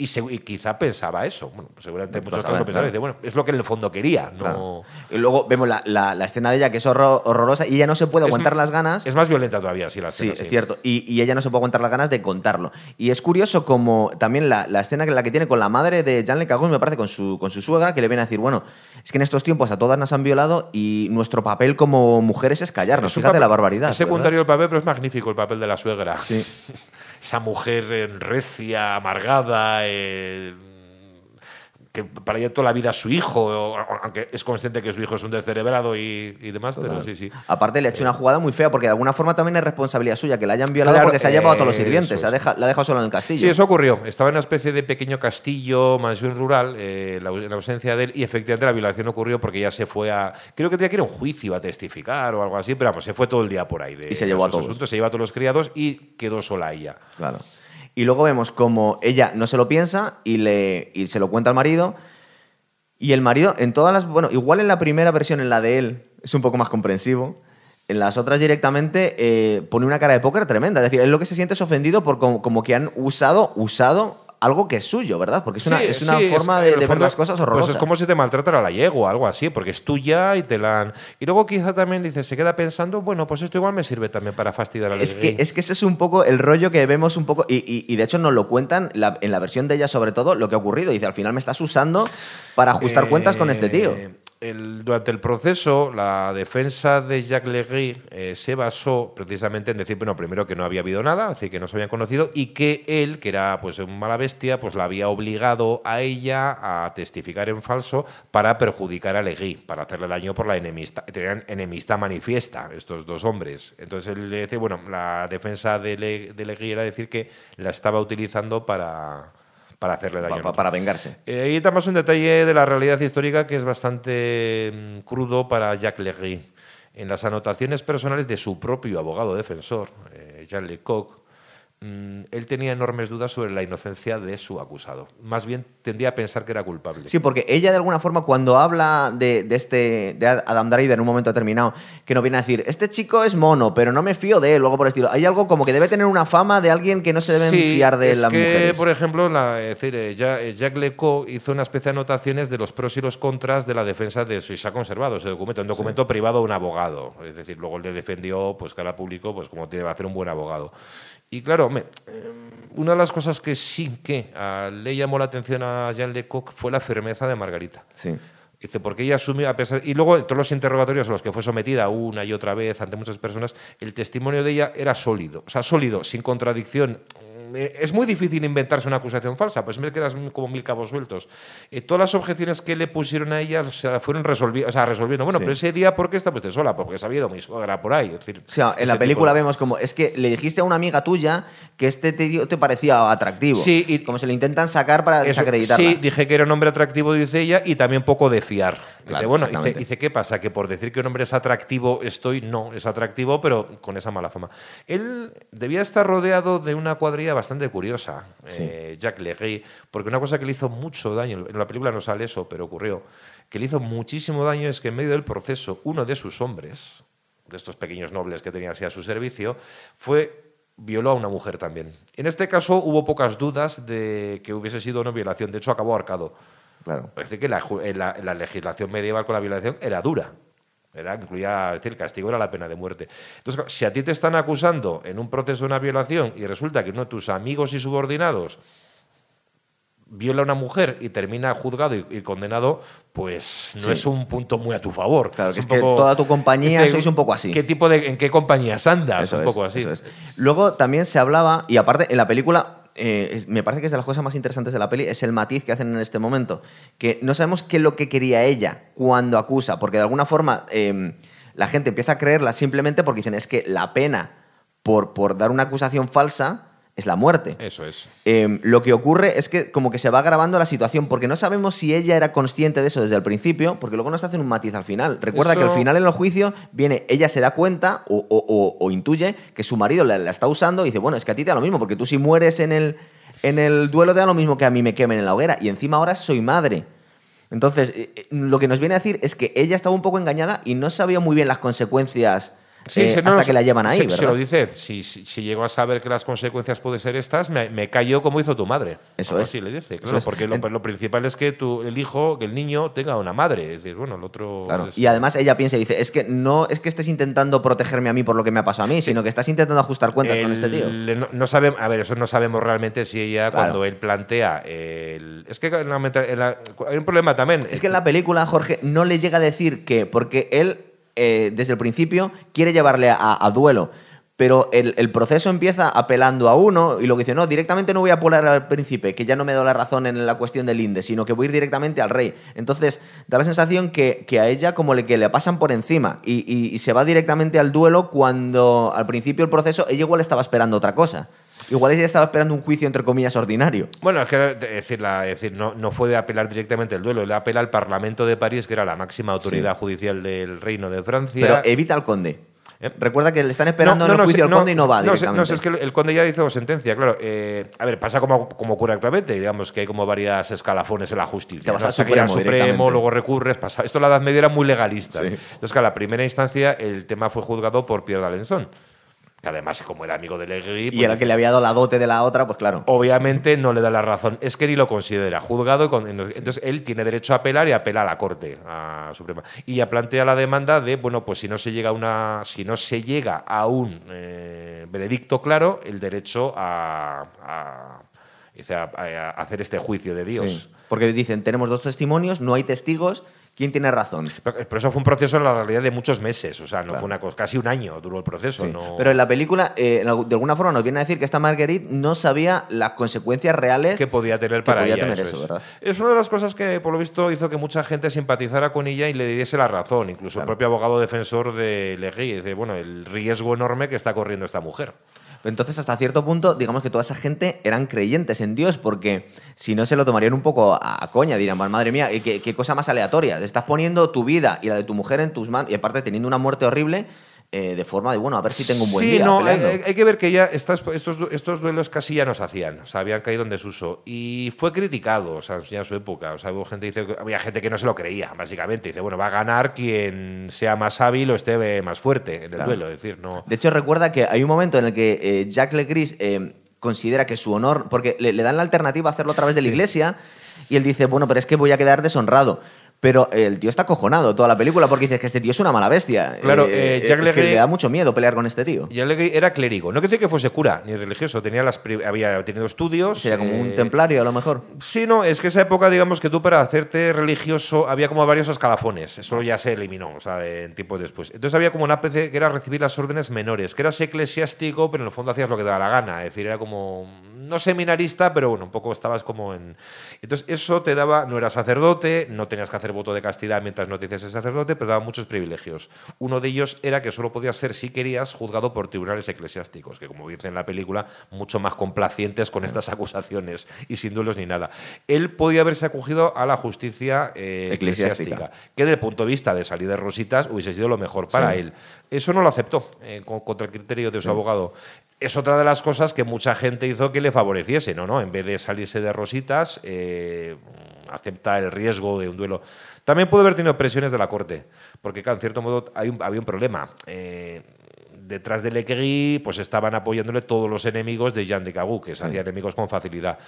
Y, quizá pensaba eso. Bueno, pues seguramente muchos casos pensaron, dice, bueno, es lo que en el fondo quería. No... Y luego vemos la, la, escena de ella que es horrorosa y ella no se puede aguantar las ganas. Es más violenta todavía, sí, la escena. Sí, es cierto. Y, y, ella no se puede aguantar las ganas de contarlo. Y es curioso como también la, la escena que, la que tiene con la madre de Jean Le me parece, con su, con su suegra, que le viene a decir, bueno, es que en estos tiempos a todas nos han violado y nuestro papel como mujeres es callarnos. Fíjate la barbaridad. Es secundario el papel, pero es magnífico el papel de la suegra. Sí. [laughs] Esa mujer recia, amargada. Eh que para ella toda la vida su hijo, aunque es consciente que su hijo es un descerebrado y, y demás, pero sí, sí. Aparte le ha hecho una jugada muy fea porque de alguna forma también es responsabilidad suya que la hayan violado porque se ha llevado a todos los sirvientes, ha la ha dejado solo en el castillo. Sí, eso ocurrió. Estaba en una especie de pequeño castillo, mansión rural, eh, la, en ausencia de él, y efectivamente la violación ocurrió porque ya se fue a. Creo que tenía que ir a un juicio a testificar o algo así, pero vamos, se fue todo el día por ahí. y se llevó a todos. se llevó a todos los criados y quedó sola ella. Claro. Y luego vemos como ella no se lo piensa y, le, y se lo cuenta al marido y el marido, en todas las. Bueno, igual en la primera versión, en la de él, es un poco más comprensivo. En las otras directamente eh, pone una cara de póker tremenda. Es decir, él lo que se siente es ofendido por como, que han usado, usado algo que es suyo, ¿verdad? Porque es una, es una forma de, ver las cosas horrorosas. Pues es como si te maltratara la yegua, algo así, porque es tuya y te la han... Y luego quizá también dice, se queda pensando, bueno, pues esto igual me sirve también para fastidiar a la es que Es que ese es un poco el rollo que vemos un poco, y, y, de hecho nos lo cuentan en la versión de ella sobre todo, lo que ha ocurrido. Dice, al final me estás usando para ajustar cuentas con este tío. Eh, durante el proceso, la defensa de Jacques Legris eh, se basó precisamente en decir, bueno, primero que no había habido nada, así que no se habían conocido, y que él, que era pues un mala bestia, pues la había obligado a ella a testificar en falso para perjudicar a Legris, para hacerle daño por la enemista. Tenían enemistad manifiesta estos dos hombres. Entonces él le dice, bueno, la defensa de, de Legris era decir que la estaba utilizando para para hacerle daño. para vengarse. Eh, ahí estamos un detalle de la realidad histórica que es bastante mm, crudo para Jacques Legris. En las anotaciones personales de su propio abogado defensor, eh, Jean Lecoq, él tenía enormes dudas sobre la inocencia de su acusado. Más bien tendía a pensar que era culpable. Sí, porque ella de alguna forma cuando habla de, este de Adam Driver en un momento determinado, que no viene a decir, este chico es mono, pero no me fío de él, luego por el estilo. Hay algo como que debe tener una fama de alguien que no se debe fiar de la mujer. Por ejemplo, la, decir, eh, eh, Jacques Lecoq hizo una especie de anotaciones de los pros y los contras de la defensa de su ha conservado ese documento, un documento privado de un abogado. Es decir, luego le defendió, pues cara público, pues como tiene que hacer un buen abogado. Y claro, me, una de las cosas que sí que le llamó la atención a Jean Lecoq fue la firmeza de Margarita. Sí. Dice, porque ella asumió, a pesar. Y luego, en todos los interrogatorios a los que fue sometida una y otra vez ante muchas personas, el testimonio de ella era sólido. O sea, sólido, sin contradicción, es muy difícil inventarse una acusación falsa, pues me quedas como mil cabos sueltos. Eh, todas las objeciones que le pusieron a ella se fueron resolviendo. O sea, resolviendo. Bueno, pero ese día, ¿por qué está pues sola? Porque se había ido mi suegra por ahí. decir, en la película vemos como, es que le dijiste a una amiga tuya que este tío te parecía atractivo. Sí, y como se le intentan sacar para desacreditarla. Sí, dije que era un hombre atractivo, dice ella, y también poco de fiar. dice, bueno, dice, ¿qué pasa? Que por decir que un hombre es atractivo estoy, no, es atractivo, pero con esa mala fama. Él debía estar rodeado de una cuadrilla bastante curiosa eh, Jacques Legris, porque una cosa que le hizo mucho daño, en la película no sale eso, pero ocurrió, que le hizo muchísimo daño es que en medio del proceso uno de sus hombres, de estos pequeños nobles que tenía así a su servicio, fue violó a una mujer también. En este caso hubo pocas dudas de que hubiese sido una violación. De hecho, acabó ahorcado. Claro. Parece que la, la, legislación medieval con la violación era dura. Era, incluía, decir, el castigo era la pena de muerte. Entonces, si a ti te están acusando en un proceso de una violación y resulta que uno de tus amigos y subordinados viola a una mujer y termina juzgado y, condenado, pues no es un punto muy a tu favor. Claro, que es, que toda tu compañía sois un poco así. ¿Qué tipo de, ¿En qué compañías andas? un poco así. Luego también se hablaba, y aparte en la película eh, me parece que es de las cosas más interesantes de la peli, es el matiz que hacen en este momento. Que no sabemos qué es lo que quería ella cuando acusa, porque de alguna forma em, la gente empieza a creerla simplemente porque dicen es que la pena por, por dar una acusación falsa es la muerte. Eso es. Em, lo que ocurre es que como que se va grabando la situación, porque no sabemos si ella era consciente de eso desde el principio, porque luego nos hacen un matiz al final. Recuerda que al final en el juicio viene, ella se da cuenta o, intuye que su marido la, está usando y dice, bueno, es que a ti te da lo mismo, porque tú si mueres en el, en el duelo te da lo mismo que a mí me quemen en la hoguera, y encima ahora soy madre. Entonces, eh, eh, lo que nos viene a decir es que ella estaba un poco engañada y no sabía muy bien las consecuencias Sí, eh, hasta que la llevan ahí, ¿verdad? Se lo dice, si, si, llego a saber que las consecuencias pueden ser estas, me, me callo como hizo tu madre. Eso es. Sí, le dice, claro, porque lo, lo, principal es que tu, el hijo, que el niño tenga una madre. Es decir, bueno, el otro... Y además ella piensa y dice, es que no es que estés intentando protegerme a mí por lo que me ha pasado a mí, sino que estás intentando ajustar cuentas con este tío. No, sabemos, a ver, eso no sabemos realmente si ella, cuando él plantea... El, es que hay un problema también. Es que en la película, Jorge, no le llega a decir que, porque él eh, desde el principio quiere llevarle a, duelo. Pero el, proceso empieza apelando a uno y lo que dice, no, directamente no voy a apelar al príncipe, que ya no me da la razón en la cuestión del INDE, sino que voy a ir directamente al rey. Entonces, da la sensación que, a ella como le, que le pasan por encima y, se va directamente al duelo cuando al principio del proceso ella igual estaba esperando otra cosa. Igual ella estaba esperando un juicio, entre comillas, ordinario. Bueno, es que decir, decir no, no fue de apelar directamente el duelo, le apela al Parlamento de París, que era la máxima autoridad judicial del Reino de Francia. Pero evita al conde. ¿Eh? Recuerda que le están esperando en el juicio al conde y no va directamente. No, es que el conde ya hizo sentencia, claro. Eh, a ver, pasa como, como ocurre actualmente, digamos que hay como varias escalafones en la justicia. Te vas al Supremo, Supremo luego recurres, pasa. Esto la Edad Media era muy legalista. Entonces, que a la primera instancia el tema fue juzgado por Pierre d'Alençon que además como era amigo de Legri... y el pues que le había dado la dote de la otra, pues claro. Obviamente no le da la razón. Es que ni lo considera juzgado. entonces él tiene derecho a apelar y apela a la Corte a Suprema. Y ya plantea la demanda de, bueno, pues si no se llega a, una, si no se llega a un eh, veredicto claro, el derecho a, a, hacer este juicio de Dios. porque dicen, tenemos dos testimonios, no hay testigos ¿Quién tiene razón? Pero, eso fue un proceso en la realidad de muchos meses, o sea, no fue una cosa, casi un año duró el proceso. Pero en la película, eh, de alguna forma nos viene a decir que esta Marguerite no sabía las consecuencias reales que podía tener para ella. eso, es. es. una de las cosas que, por lo visto, hizo que mucha gente simpatizara con ella y le diese la razón. Incluso el propio abogado defensor de Legui dice, bueno, el riesgo enorme que está corriendo esta mujer. Entonces, hasta cierto punto, digamos que toda esa gente eran creyentes en Dios, porque si no se lo tomarían un poco a, coña, dirían, madre mía, ¿qué, qué cosa más aleatoria. Estás poniendo tu vida y la de tu mujer en tus manos, y aparte teniendo una muerte horrible, eh, de forma de, bueno, a ver si tengo un buen día. No, hay, hay, que ver que ya estos, estos duelos casi ya no se hacían, o sea, habían caído en desuso. Y fue criticado, o sea, en su época. O sea, hubo gente dice, había gente que no se lo creía, básicamente. Dice, bueno, va a ganar quien sea más hábil o esté más fuerte en el duelo. Es decir, no... De hecho, recuerda que hay un momento en el que eh, Jack Legris eh, considera que su honor, porque le, dan la alternativa a hacerlo a través de la iglesia, y él dice, bueno, pero es que voy a quedar deshonrado. Pero el tío está cojonado toda la película porque dices que este tío es una mala bestia. Claro, eh, eh es que le da mucho miedo pelear con este tío. Jack Legay era clérigo. No quiere decir que fuese cura ni religioso. Tenía las había tenido estudios. Sería como un eh, templario a lo mejor. Sí, no. Es que esa época, digamos que tú para hacerte religioso había como varios escalafones. Eso ya se eliminó, o sea, en tiempo después. Entonces había como una especie que era recibir las órdenes menores, que eras eclesiástico, pero en el fondo hacías lo que te daba la gana. Es decir, era como no seminarista, pero bueno, un poco estabas como en. Entonces, eso te daba, no eras sacerdote, no tenías que hacer voto de castidad mientras no te hiciese sacerdote, pero daba muchos privilegios. Uno de ellos era que solo podías ser, si querías, juzgado por tribunales eclesiásticos, que como dice en la película, mucho más complacientes con estas acusaciones y sin duelos ni nada. Él podía haberse acogido a la justicia eh, eclesiástica, que desde el punto de vista de salir de rositas hubiese sido lo mejor para él. Eso no lo aceptó eh, contra el criterio de su abogado es otra de las cosas que mucha gente hizo que le favoreciese, ¿no? ¿no? En vez de salirse de rositas, eh, acepta el riesgo de un duelo. También pudo haber tenido presiones de la corte, porque, en cierto modo, hay había un problema. Eh, detrás de Legris pues estaban apoyándole todos los enemigos de Jean de Cagú, que se hacían enemigos con facilidad.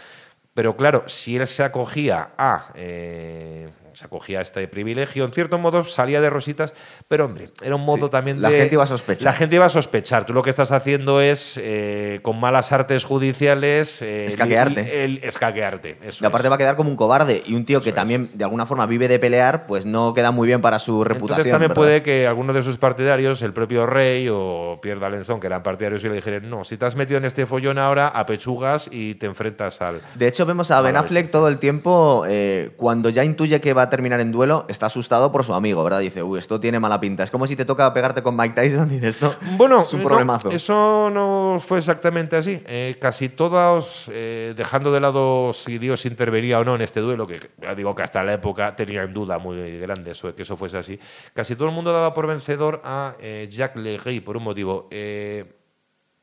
Pero claro, si él se acogía a eh, se acogía a este privilegio. En cierto modo salía de rositas, pero hombre, era un modo también de. La gente iba a sospechar. La gente iba a sospechar. Tú lo que estás haciendo es, eh, con malas artes judiciales. Eh, escaquearte. El, escaquearte. y aparte va a quedar como un cobarde. Y un tío que también, de alguna forma, vive de pelear, pues no queda muy bien para su reputación. Entonces también puede que algunos de sus partidarios, el propio Rey o Pierre d'Alençon, que eran partidarios, y le dijeran: No, si te has metido en este follón ahora, apechugas y te enfrentas al. De hecho, vemos a Ben Affleck todo el tiempo, eh, cuando ya intuye que va a terminar en duelo, está asustado por su amigo, ¿verdad? Dice, uy, esto tiene mala pinta. Es como si te toca pegarte con Mike Tyson [laughs] y dices, esto bueno, es un problemazo. eso no fue exactamente así. Eh, casi todos, eh, dejando de lado si Dios intervenía o no en este duelo, que ya digo que hasta la época tenían duda muy grande sobre que eso fuese así, casi todo el mundo daba por vencedor a eh, Jacques Legris por un motivo.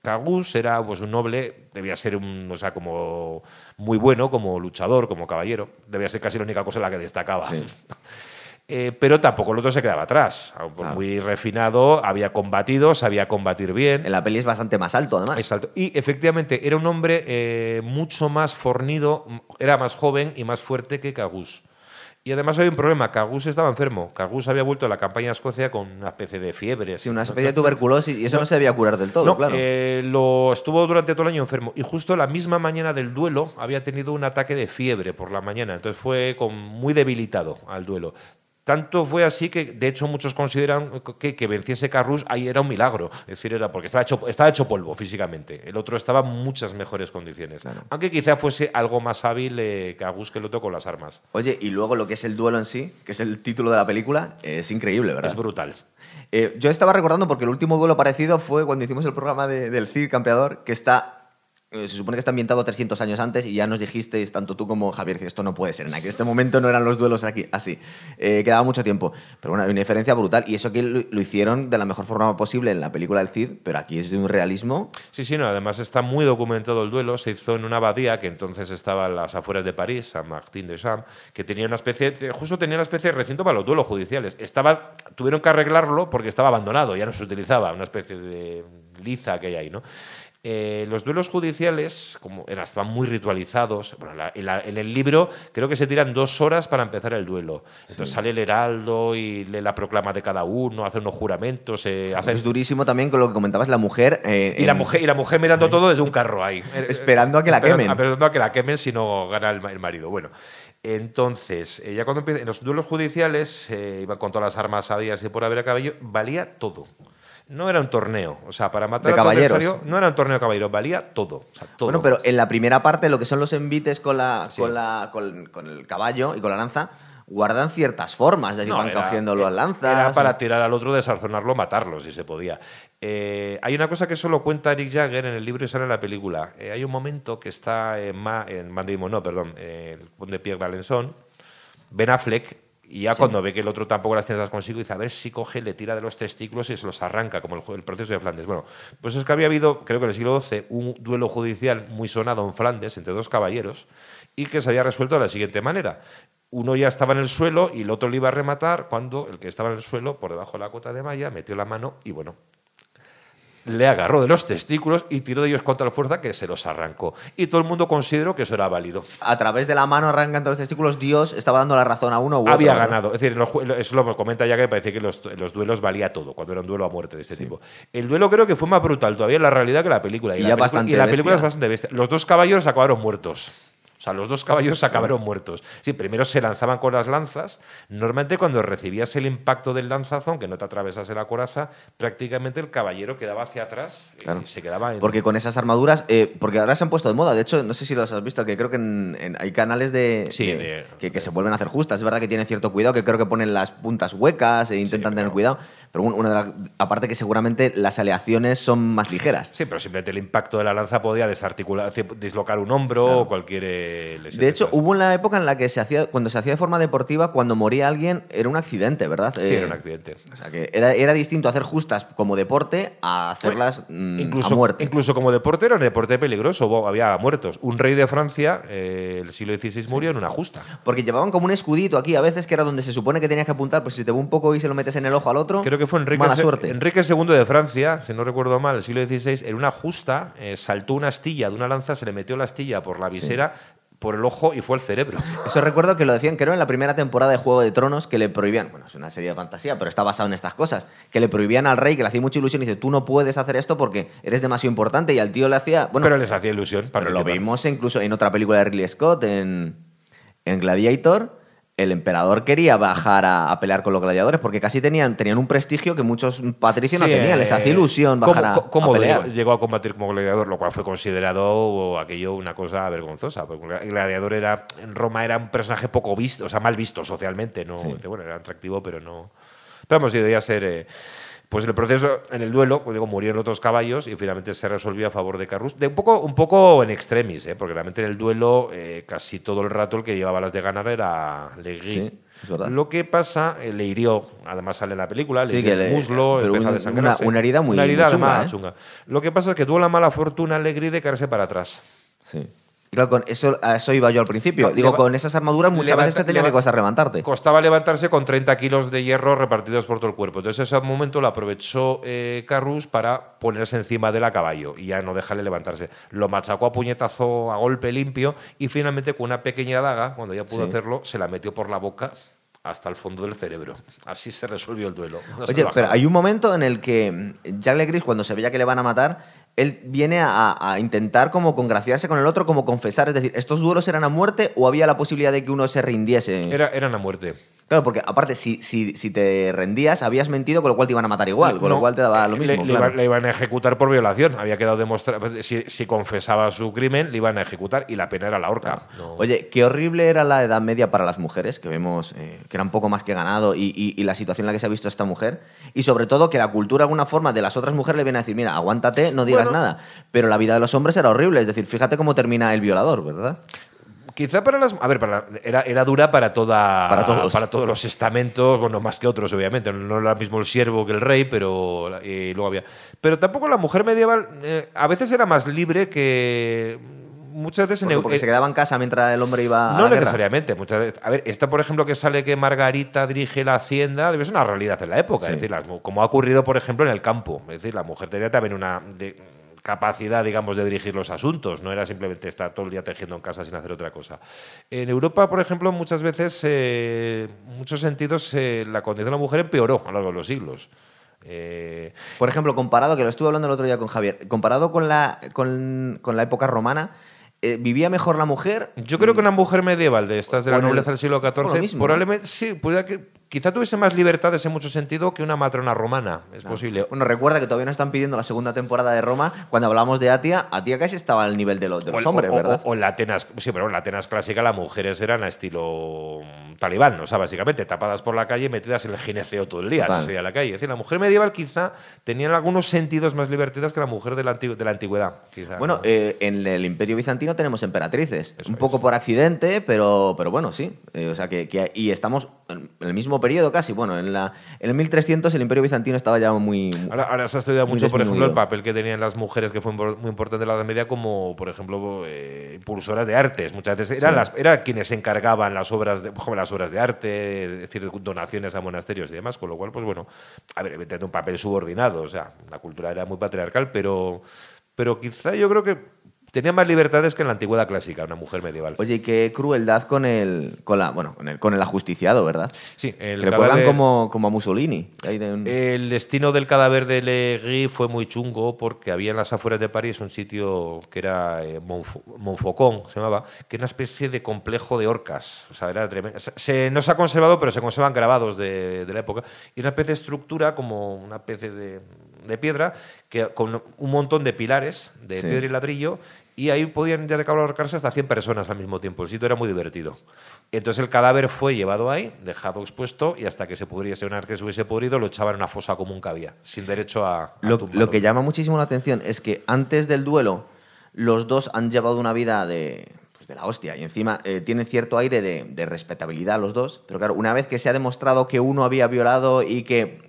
Cagus era pues, un noble, debía ser un, o sea, como muy bueno como luchador, como caballero. Debía ser casi la única cosa en la que destacaba. [laughs] Eh, pero tampoco el otro se quedaba atrás. Muy refinado, había combatido, sabía combatir bien. En la peli es bastante más alto, además. alto. Y efectivamente era un hombre eh, mucho más fornido, era más joven y más fuerte que Cagus. Y además había un problema, Cagus estaba enfermo. Cagus había vuelto a la campaña a Escocia con una especie de fiebre. Sí, una especie de tuberculosis y eso no, se debía curar del todo, claro. Eh, lo estuvo durante todo el año enfermo y justo la misma mañana del duelo había tenido un ataque de fiebre por la mañana, entonces fue con, muy debilitado al duelo. Tanto fue así que, de hecho, muchos consideran que, que venciese Carrus ahí era un milagro. Es decir, era porque estaba hecho, estaba hecho polvo físicamente. El otro estaba en muchas mejores condiciones. Aunque quizá fuese algo más hábil eh, Cagus que el otro con las armas. Oye, y luego lo que es el duelo en sí, que es el título de la película, es increíble, ¿verdad? Es brutal. Eh, yo estaba recordando porque el último duelo parecido fue cuando hicimos el programa del Cid Campeador, que está se supone que está ambientado 300 años antes y ya nos dijisteis, tanto tú como Javier, que esto no puede ser. En este momento no eran los duelos aquí, así. Eh, quedaba mucho tiempo. Pero bueno, hay una diferencia brutal. Y eso que lo, hicieron de la mejor forma posible en la película del Cid, pero aquí es de un realismo. Sí, sí, no. Además está muy documentado el duelo. Se hizo en una abadía que entonces estaba en las afueras de París, San Martín de Champs, que tenía una especie, justo tenía una especie de recinto para los duelos judiciales. Estaba, tuvieron que arreglarlo porque estaba abandonado, ya no se utilizaba, una especie de liza que hay ahí, ¿no? Eh, los duelos judiciales como estaban muy ritualizados. en, el libro creo que se tiran dos horas para empezar el duelo. Entonces sale el heraldo y lee la proclama de cada uno, hace unos juramentos. hace... Es durísimo también con lo que comentabas, la mujer, eh, y, la mujer y la mujer mirando todo desde un carro ahí. [laughs] Esperando a que la quemen. Esperando a que la quemen si no gana el, marido. Bueno. Entonces, eh, ya cuando en los duelos judiciales, iban con todas las armas a días y por haber a cabello, valía todo no era un torneo. O sea, para matar a caballeros. no era un torneo de caballeros, valía todo, Bueno, pero en la primera parte, lo que son los envites con, la, con, la, con, el caballo y con la lanza, guardan ciertas formas, es decir, van cogiendo las lanzas. Era para tirar al otro, desarzonarlo, matarlo, si se podía. Eh, hay una cosa que solo cuenta Eric Jagger en el libro y sale en la película. Eh, hay un momento que está en, Ma, en no, perdón, el de Pierre Valençon, Ben Affleck y ya cuando ve que el otro tampoco las tiene consigo, dice a ver si coge, le tira de los testículos y se los arranca, como el, proceso de Flandes. Bueno, pues es que había habido, creo que en el siglo XII, un duelo judicial muy sonado en Flandes entre dos caballeros y que se había resuelto de la siguiente manera. Uno ya estaba en el suelo y el otro le iba a rematar cuando el que estaba en el suelo, por debajo de la cota de malla, metió la mano y bueno, le agarró de los testículos y tiró de ellos contra la fuerza que se los arrancó. Y todo el mundo consideró que eso era válido. A través de la mano arrancando los testículos, Dios estaba dando la razón a uno u otro. Había ganado. Es decir, eso lo comenta ya que parece que los, los duelos valía todo, cuando era un duelo a muerte de este tipo. El duelo creo que fue más brutal todavía en la realidad que la película. Y, la, película, y la película es bastante bestia. Los dos caballos acabaron muertos. O sea, los dos caballos acabaron muertos. Sí, primero se lanzaban con las lanzas. Normalmente cuando recibías el impacto del lanzazo, aunque no te atravesase la coraza, prácticamente el caballero quedaba hacia atrás y se quedaba en... Porque con esas armaduras, eh, porque ahora se han puesto de moda. De hecho, no sé si los has visto, que creo que hay canales de, que, se vuelven a hacer justas. Es verdad que tienen cierto cuidado, que creo que ponen las puntas huecas e intentan tener cuidado. Pero una de las, aparte que seguramente las aleaciones son más ligeras. Sí, pero simplemente el impacto de la lanza podía desarticular, dislocar un hombro o cualquier eh, lesión. De hecho, hubo una época en la que se hacía, cuando se hacía de forma deportiva, cuando moría alguien, era un accidente, ¿verdad? Sí, era un eh, accidente. O sea, que era, era distinto hacer justas como deporte a hacerlas mm, incluso, a muerte. Incluso como deporte era un deporte peligroso, había muertos. Un rey de Francia, eh, el siglo XVI, murió en una justa. Porque llevaban como un escudito aquí a veces, que era donde se supone que tenías que apuntar, pues si te va un poco y se lo metes en el ojo al otro. Creo creo que fue Enrique, Mala suerte. Enrique II de Francia, si no recuerdo mal, el siglo XVI, en una justa eh, saltó una astilla de una lanza, se le metió la astilla por la visera, por el ojo y fue el cerebro. [laughs] Eso recuerdo que lo decían, creo, en la primera temporada de Juego de Tronos, que le prohibían, bueno, es una serie de fantasía, pero está basado en estas cosas, que le prohibían al rey, que le hacía mucha ilusión, y dice, tú no puedes hacer esto porque eres demasiado importante, y al tío le hacía... Bueno, pero les hacía ilusión. Pero lo vimos incluso en otra película de Ridley Scott, en, en Gladiator, el emperador quería bajar a, pelear con los gladiadores porque casi tenían, tenían un prestigio que muchos patricios no tenían. Les hacía ilusión bajar a, ¿cómo pelear. Llegó a combatir como gladiador, lo cual fue considerado aquello una cosa vergonzosa. Porque el gladiador era, en Roma era un personaje poco visto, o sea, mal visto socialmente. ¿no? Bueno, era atractivo, pero no. Pero vamos, debía ser. Eh, pues el proceso, en el duelo, digo, murieron otros caballos y finalmente se resolvió a favor de Carrus. De un poco, un poco en extremis, ¿eh? porque realmente en el duelo eh, casi todo el rato el que llevaba las de ganar era Legui. Lo que pasa, eh, le hirió, además sale en la película, le hirió el muslo, empezó a desangrarse. Una, herida muy, chunga, chunga, Lo que pasa es que tuvo la mala fortuna Legri de caerse para atrás. Sí. Claro, con eso, a eso iba yo al principio. Digo, con esas armaduras muchas veces te tenía que costar levantarte. Costaba levantarse con 30 kilos de hierro repartidos por todo el cuerpo. Entonces, ese momento lo aprovechó eh, Carrus para ponerse encima del a caballo y ya no dejarle levantarse. Lo machacó a puñetazo, a golpe limpio y finalmente con una pequeña daga, cuando ya pudo hacerlo, se la metió por la boca hasta el fondo del cerebro. Así se resolvió el duelo. Oye, pero hay un momento en el que Jack Legris, cuando se veía que le van a matar, él viene a, intentar como congraciarse con el otro, como confesar. Es decir, ¿estos duelos eran a muerte o había la posibilidad de que uno se rindiese? Era, eran a muerte. Claro, porque aparte, si, si, si, te rendías, habías mentido, con lo cual te iban a matar igual, con lo cual te daba lo mismo. Le, iban a ejecutar por violación. Había quedado demostrado. Si, si, confesaba su crimen, le iban a ejecutar y la pena era la horca. Oye, qué horrible era la edad media para las mujeres, que vemos eh, que era un poco más que ganado, y, y, la situación en la que se ha visto esta mujer. Y sobre todo que la cultura, de alguna forma, de las otras mujeres le viene a decir: mira, aguántate, no digas nada. Pero la vida de los hombres era horrible. Es decir, fíjate cómo termina el violador, ¿verdad? Quizá para las. A ver, era, era, dura para toda. Para todos. Para todos los estamentos, bueno, más que otros, obviamente. No era mismo el siervo que el rey, pero. luego había. Pero tampoco la mujer medieval eh, a veces era más libre que. Muchas veces porque, porque se quedaba en casa mientras el hombre iba a No necesariamente. Muchas veces, a ver, esta, por ejemplo, que sale que Margarita dirige la hacienda, debe ser una realidad en la época. Es decir, como ha ocurrido, por ejemplo, en el campo. Es decir, la mujer tenía también una capacidad, digamos, de dirigir los asuntos. No era simplemente estar todo el día tejiendo en casa sin hacer otra cosa. En Europa, por ejemplo, muchas veces, eh, en muchos sentidos, eh, la condición de la mujer empeoró a lo largo de los siglos. Eh, por ejemplo, comparado, que lo estuve hablando el otro día con Javier, comparado con la, con, con la época romana, ¿vivía mejor la mujer? Yo creo que una mujer medieval de estas de la nobleza del siglo XIV, probablemente sí, pudiera que quizá tuviese más libertades en mucho sentido que una matrona romana, es posible. Bueno, recuerda que todavía no están pidiendo la segunda temporada de Roma. Cuando hablamos de Atia, Atia casi estaba al nivel de los, de los hombres, ¿verdad? O, en la Atenas, sí, pero en la Atenas clásica las mujeres eran a estilo talibán, o sea, básicamente tapadas por la calle y metidas en el gineceo todo el día, así sería la calle. Es decir, la mujer medieval quizá tenía algunos sentidos más libertidas que la mujer de la, de la antigüedad. bueno, eh, en el Imperio Bizantino tenemos emperatrices, un poco por accidente, pero, pero bueno, sí. Eh, o sea, que, que, y estamos en el mismo periodo casi. Bueno, en, la, en el 1300 el Imperio Bizantino estaba ya muy. ahora, se ha estudiado mucho, por ejemplo, el papel que tenían las mujeres, que fue muy importante en la Edad Media, como, por ejemplo, eh, impulsoras de artes. Muchas veces eran, las, eran quienes encargaban las obras, de, las obras de arte, es decir, donaciones a monasterios y demás. Con lo cual, pues bueno, a ver, evidentemente un papel subordinado. O sea, la cultura era muy patriarcal, pero, pero quizá yo creo que tenía más libertades que en la antigüedad clásica, una mujer medieval. Oye, y qué crueldad con el, con la, bueno, con el, con el ajusticiado, ¿verdad? Sí, el Recuerdan como, como a Mussolini. El destino del cadáver de Legui fue muy chungo porque había en las afueras de París un sitio que era eh, Montfaucon, se llamaba, que era una especie de complejo de orcas. O sea, era tremendo. Se, no se ha conservado, pero se conservan grabados de, de la época. Y una especie de estructura, como una especie de de piedra que, con un montón de pilares de piedra y ladrillo y ahí podían ya ahorcarse hasta 100 personas al mismo tiempo. El sitio era muy divertido. Entonces el cadáver fue llevado ahí, dejado expuesto y hasta que se pudriese, una vez que se hubiese pudrido, lo echaban en una fosa común que había, sin derecho a... lo que llama muchísimo la atención es que antes del duelo los dos han llevado una vida de de la hostia. Y encima eh, tienen cierto aire de, respetabilidad los dos. Pero claro, una vez que se ha demostrado que uno había violado y que,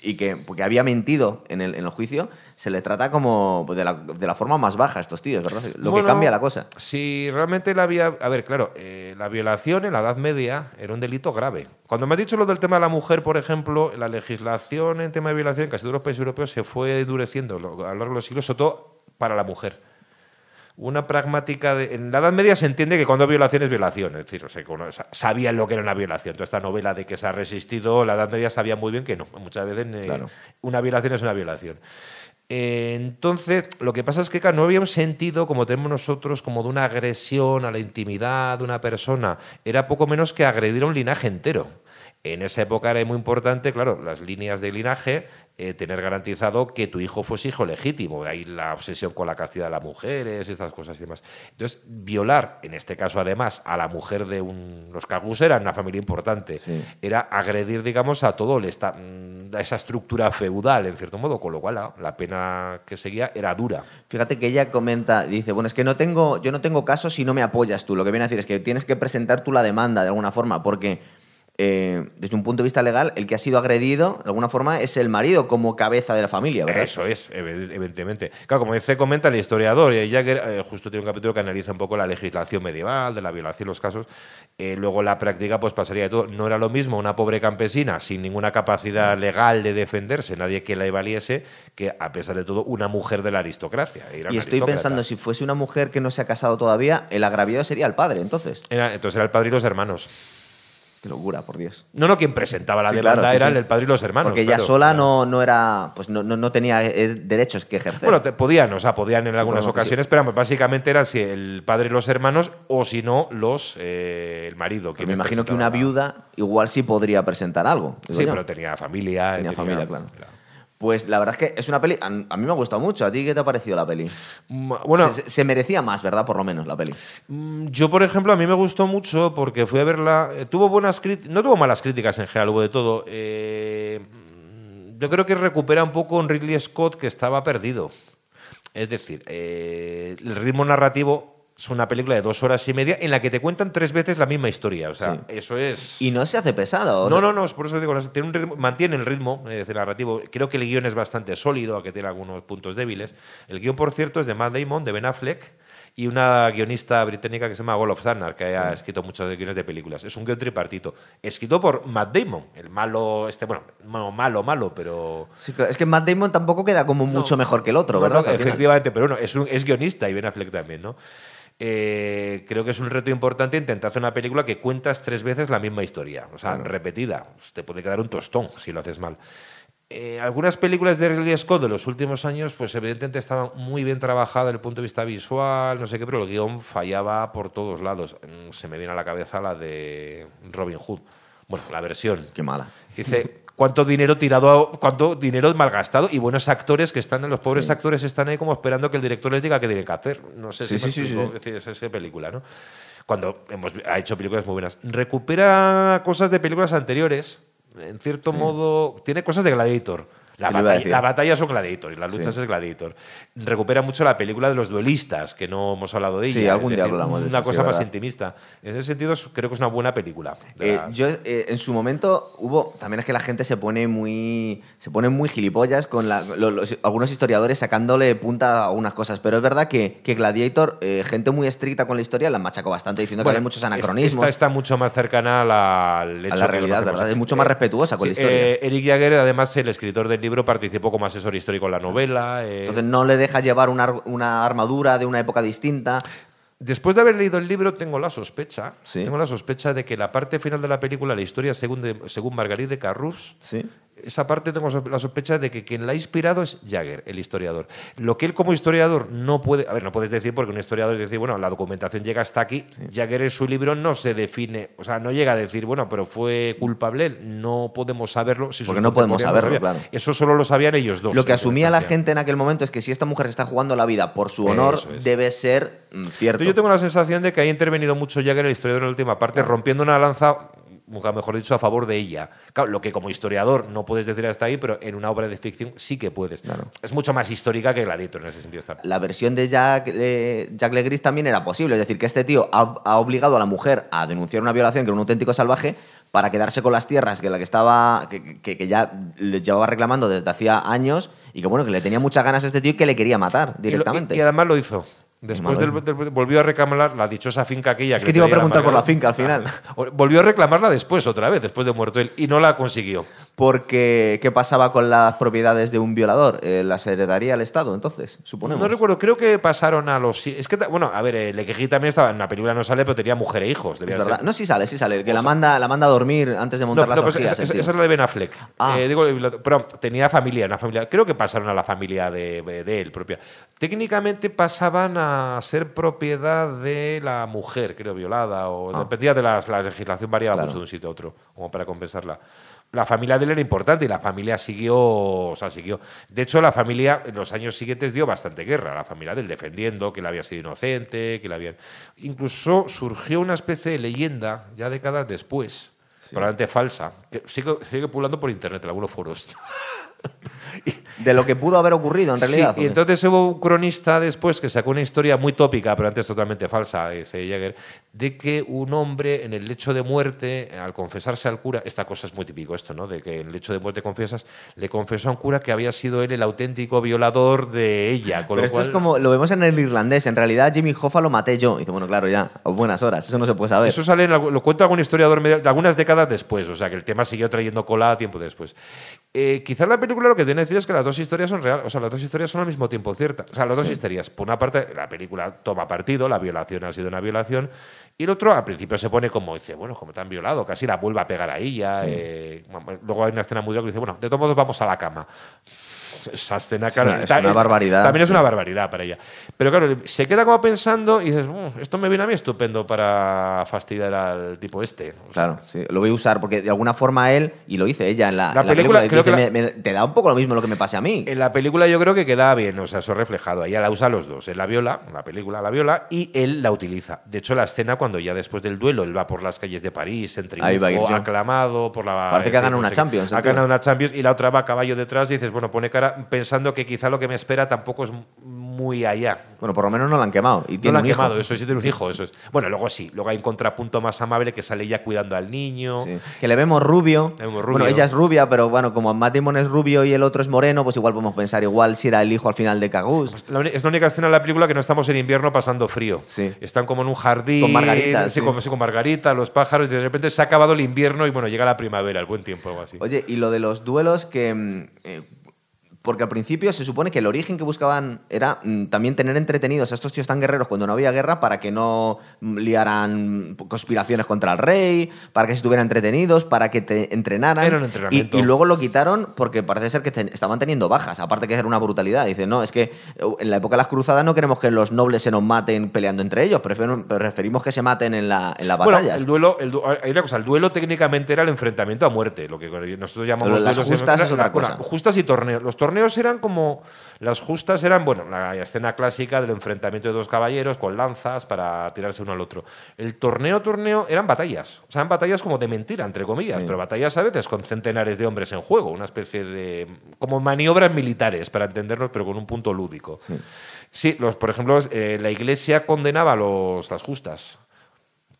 y que porque había mentido en el, en el juicio, se le trata como de la, de la forma más baja a estos tíos, ¿verdad? Lo que cambia la cosa. Si realmente la había. A ver, claro, eh, la violación en la Edad Media era un delito grave. Cuando me has dicho lo del tema de la mujer, por ejemplo, la legislación en tema de violación en casi todos los países europeos se fue endureciendo a lo largo de los siglos, sobre todo para la mujer una pragmática de, en la Edad Media se entiende que cuando hay violación es violación, es decir, o sea, sabían lo que era una violación. Toda esta novela de que se ha resistido, la Edad Media sabía muy bien que no. Muchas veces eh, una violación es una violación. Eh, entonces, lo que pasa es que no había un sentido, como tenemos nosotros, como de una agresión a la intimidad de una persona. Era poco menos que agredir a un linaje entero. En esa época era muy importante, claro, las líneas de linaje eh, tener garantizado que tu hijo fuese hijo legítimo. De ahí la obsesión con la castidad de las mujeres, estas cosas y demás. Entonces, violar, en este caso además, a la mujer de un, los Cagus era una familia importante. Era agredir, digamos, a todo esta, mm, a esa estructura feudal, en cierto modo, con lo cual la, la, pena que seguía era dura. Fíjate que ella comenta, dice, bueno, es que no tengo, yo no tengo caso si no me apoyas tú. Lo que viene a decir es que tienes que presentar tú la demanda de alguna forma, porque eh, desde un punto de vista legal, el que ha sido agredido, de alguna forma, es el marido como cabeza de la familia, ¿verdad? Eso es, evidentemente. Claro, como dice, comenta el historiador, y Jagger eh, justo tiene un capítulo que analiza un poco la legislación medieval, de la violación, los casos. Eh, luego la práctica pues pasaría de todo. No era lo mismo una pobre campesina sin ninguna capacidad legal de defenderse, nadie que la valiese, que a pesar de todo una mujer de la aristocracia. y estoy pensando, si fuese una mujer que no se ha casado todavía, el agraviado sería el padre, entonces. entonces era el padre y los hermanos. Qué locura, por Dios. No, no, quien presentaba la demanda era el padre y los hermanos. Porque ella sola no, no era, pues no, no, tenía eh, derechos que ejercer. Bueno, podían, o sea, podían en algunas ocasiones, pero básicamente era si el padre y los hermanos o si no, los eh, el marido. Que me imagino que una viuda igual sí podría presentar algo. Sí, pero tenía familia. Tenía, familia, claro. Pues la verdad es que es una peli. A, mí me ha gustado mucho. ¿A ti qué te ha parecido la peli? Mm, bueno. Se, merecía más, ¿verdad? Por lo menos, la peli. Mm, yo, por ejemplo, a mí me gustó mucho porque fui a verla. Eh, tuvo buenas críticas. No tuvo malas críticas en general, hubo de todo. Eh, yo creo que recupera un poco un Ridley Scott que estaba perdido. Es decir, eh, el ritmo narrativo es una película de dos horas y media en la que te cuentan tres veces la misma historia. O sea, eso es. Y no se hace pesado. No, no, no, por eso digo, tiene un ritmo, mantiene el ritmo eh, narrativo. Creo que el guion es bastante sólido, aunque tiene algunos puntos débiles. El guion, por cierto, es de Matt Damon, de Ben Affleck y una guionista británica que se llama Wall of Thunder, que ha escrito muchos guiones de películas. Es un guion tripartito, escrito por Matt Damon, el malo, este, bueno, malo, malo, pero... es que Matt Damon tampoco queda como mucho mejor que el otro, ¿verdad? efectivamente, pero bueno, es, un, es guionista y Ben Affleck también, ¿no? Eh, creo que es un reto importante intentar hacer una película que cuentas tres veces la misma historia, o sea, repetida. Te puede quedar un tostón si lo haces mal. Eh, algunas películas de Ridley Scott de los últimos años, pues evidentemente estaban muy bien trabajadas desde el punto de vista visual, no sé qué, pero el guion fallaba por todos lados. Mm, se me viene a la cabeza la de Robin Hood. Bueno, la versión. Qué mala. Dice, cuánto dinero tirado, cuánto dinero malgastado y buenos actores que están, los pobres actores están ahí como esperando que el director les diga qué tienen que hacer. No sé si sí, sí, es esa película, ¿no? Cuando hemos, ha hecho películas muy buenas. Recupera cosas de películas anteriores, en cierto modo, tiene cosas de Gladiator la, batalla, la batalla, son Gladiator y las luchas es Gladiator. Recupera mucho la película de los duelistas, que no hemos hablado de ella. Sí, algún día hablamos de Una cosa más intimista. En ese sentido, creo que es una buena película. Eh, yo, eh, en su momento, hubo. También es que la gente se pone muy. Se pone muy gilipollas con algunos historiadores sacándole punta a algunas cosas. Pero es verdad que, que Gladiator, eh, gente muy estricta con la historia, la machacó bastante diciendo que había muchos anacronismos. Esta está mucho más cercana a la, a la realidad, ¿verdad? Es mucho más respetuosa con la historia. Eric Jagger, además, el escritor del libro participó como asesor histórico en la novela. Eh. Entonces no le deja llevar una, armadura de una época distinta. Después de haber leído el libro, tengo la sospecha, tengo la sospecha de que la parte final de la película, la historia según, de, según Marguerite de Carrus, ¿Sí? Esa parte tengo la sospecha de que quien la ha inspirado es Jagger, el historiador. Lo que él como historiador no puede, a ver, no puedes decir porque un historiador decir, bueno, la documentación llega hasta aquí. Jagger en su libro no se define, o sea, no llega a decir, bueno, pero fue culpable, no podemos saberlo. Si porque no podemos saberlo, claro. Eso solo lo sabían ellos dos. Lo que asumía la gente en aquel momento es que si esta mujer está jugando la vida por su honor, debe ser mm, cierto. yo tengo la sensación de que ha intervenido mucho Jagger, el historiador, en la última parte, rompiendo una lanza mejor dicho, a favor de ella. Claro, lo que como historiador no puedes decir hasta ahí, pero en una obra de ficción sí que puedes. Claro. Es mucho más histórica que Gladiator en ese sentido. La versión de Jack, de Jack Legris también era posible, es decir, que este tío ha, obligado a la mujer a denunciar una violación que era un auténtico salvaje para quedarse con las tierras que la que estaba que, que, ya le llevaba reclamando desde hacía años y que bueno, que le tenía muchas ganas a este tío y que le quería matar directamente. y además lo hizo. Después del, volvió a reclamar la dichosa finca aquella. Es que, te iba a preguntar por la finca al final. [laughs] volvió a reclamarla después, otra vez, después de muerto él, y no la consiguió. Porque, ¿qué pasaba con las propiedades de un violador? Eh, ¿Las heredaría el Estado, entonces? Suponemos. No recuerdo, creo que pasaron a los. Es que, bueno, a ver, el Lequejí también estaba en la película, no sale, pero tenía mujer e hijos. Es verdad. No, sí sale, sí sale. Que la, manda, la manda a dormir antes de montar las no, pues esa, es la de Ben Affleck. Ah. Eh, digo, pero tenía familia, una familia. Creo que pasaron a la familia de, de él propia. Técnicamente pasaban a ser propiedad de la mujer, creo, violada, o ah. dependía de la, legislación variaba de un sitio a otro, como para compensarla. La familia de él era importante y la familia siguió, o sea, siguió. De hecho, la familia en los años siguientes dio bastante guerra. La familia del defendiendo que él había sido inocente, que le habían. Incluso surgió una especie de leyenda ya décadas después, probablemente falsa, que sigue, sigue pulando por internet en algunos foros. [laughs] [laughs] de lo que pudo haber ocurrido en realidad. y entonces hubo un cronista después que sacó una historia muy tópica, pero antes totalmente falsa, dice Jäger, de que un hombre en el lecho de muerte, al confesarse al cura, esta cosa es muy típico esto, ¿no? De que en el lecho de muerte confiesas, le confesó a un cura que había sido él el auténtico violador de ella. pero esto es como, lo vemos en el irlandés, en realidad Jimmy Hoffa lo maté yo. Y dice, bueno, claro, ya, a buenas horas, eso no se puede saber. Eso sale, lo cuenta algún historiador de algunas décadas después, o sea que el tema siguió trayendo cola tiempo después. Eh, quizás la película lo que tiene decir es que las dos historias son reales, o sea, las dos historias son al mismo tiempo ciertas. O sea, las dos historias. Por una parte, la película toma partido, la violación ha sido una violación, y el otro al principio se pone como, dice, bueno, como te han violado, casi la vuelve a pegar a ella. Eh, luego hay una escena muy dura que dice, bueno, de todos modos vamos a la cama esa escena, claro. Es una, barbaridad. También es una barbaridad para ella. Pero claro, se queda como pensando y dices, mm, esto me viene a mí estupendo para fastidiar al tipo este. claro, sí, lo voy a usar porque de alguna forma él, y lo hice ella en la, película, creo que te da un poco lo mismo lo que me pase a mí. En la película yo creo que queda bien, o sea, eso reflejado. Ella la usa los dos. Él la viola, la película la viola, y él la utiliza. De hecho, la escena cuando ya después del duelo él va por las calles de París, en triunfo, aclamado por la... Parece que ha ganado una Champions. Ha ganado una Champions y la otra va a caballo detrás y dices, bueno, pone cara pensando que quizá lo que me espera tampoco es muy allá. Bueno, por lo menos no la han quemado. Y no la han quemado, eso es, tiene un hijo, eso es. Bueno, luego sí, luego hay un contrapunto más amable que sale ya cuidando al niño. Que le vemos rubio. Bueno, ella es rubia, pero bueno, como Matt Damon es rubio y el otro es moreno, pues igual podemos pensar igual si era el hijo al final de Cagus. Pues es la única escena de la película que no estamos en invierno pasando frío. Sí. Están como en un jardín. Con Margarita. Sí, Con, con, Margarita, los pájaros, y de repente se ha acabado el invierno y bueno, llega la primavera, el buen tiempo, algo así. Oye, y lo de los duelos que. Mm, eh, porque al principio se supone que el origen que buscaban era mm, también tener entretenidos a estos tíos tan guerreros cuando no había guerra para que no liaran conspiraciones contra el rey, para que se estuvieran entretenidos, para que te entrenaran. Era un entrenamiento. Y, luego lo quitaron porque parece ser que estaban teniendo bajas, aparte que era una brutalidad. Dicen, no, es que uh, en la época de las cruzadas no queremos que los nobles se nos maten peleando entre ellos, preferimos que se maten en la, en la batalla. el duelo, el, hay una cosa, el duelo técnicamente era el enfrentamiento a muerte, lo que nosotros llamamos las justas es otra cosa. Justas y torneos. Los torneos torneos eran como. Las justas eran, bueno, la escena clásica del enfrentamiento de dos caballeros con lanzas para tirarse uno al otro. El torneo, torneo, eran batallas. O sea, eran batallas como de mentira, entre comillas, pero batallas a veces con centenares de hombres en juego, una especie de. como maniobras militares, para entenderlos, pero con un punto lúdico. Sí, los, por ejemplo, eh, la iglesia condenaba los, las justas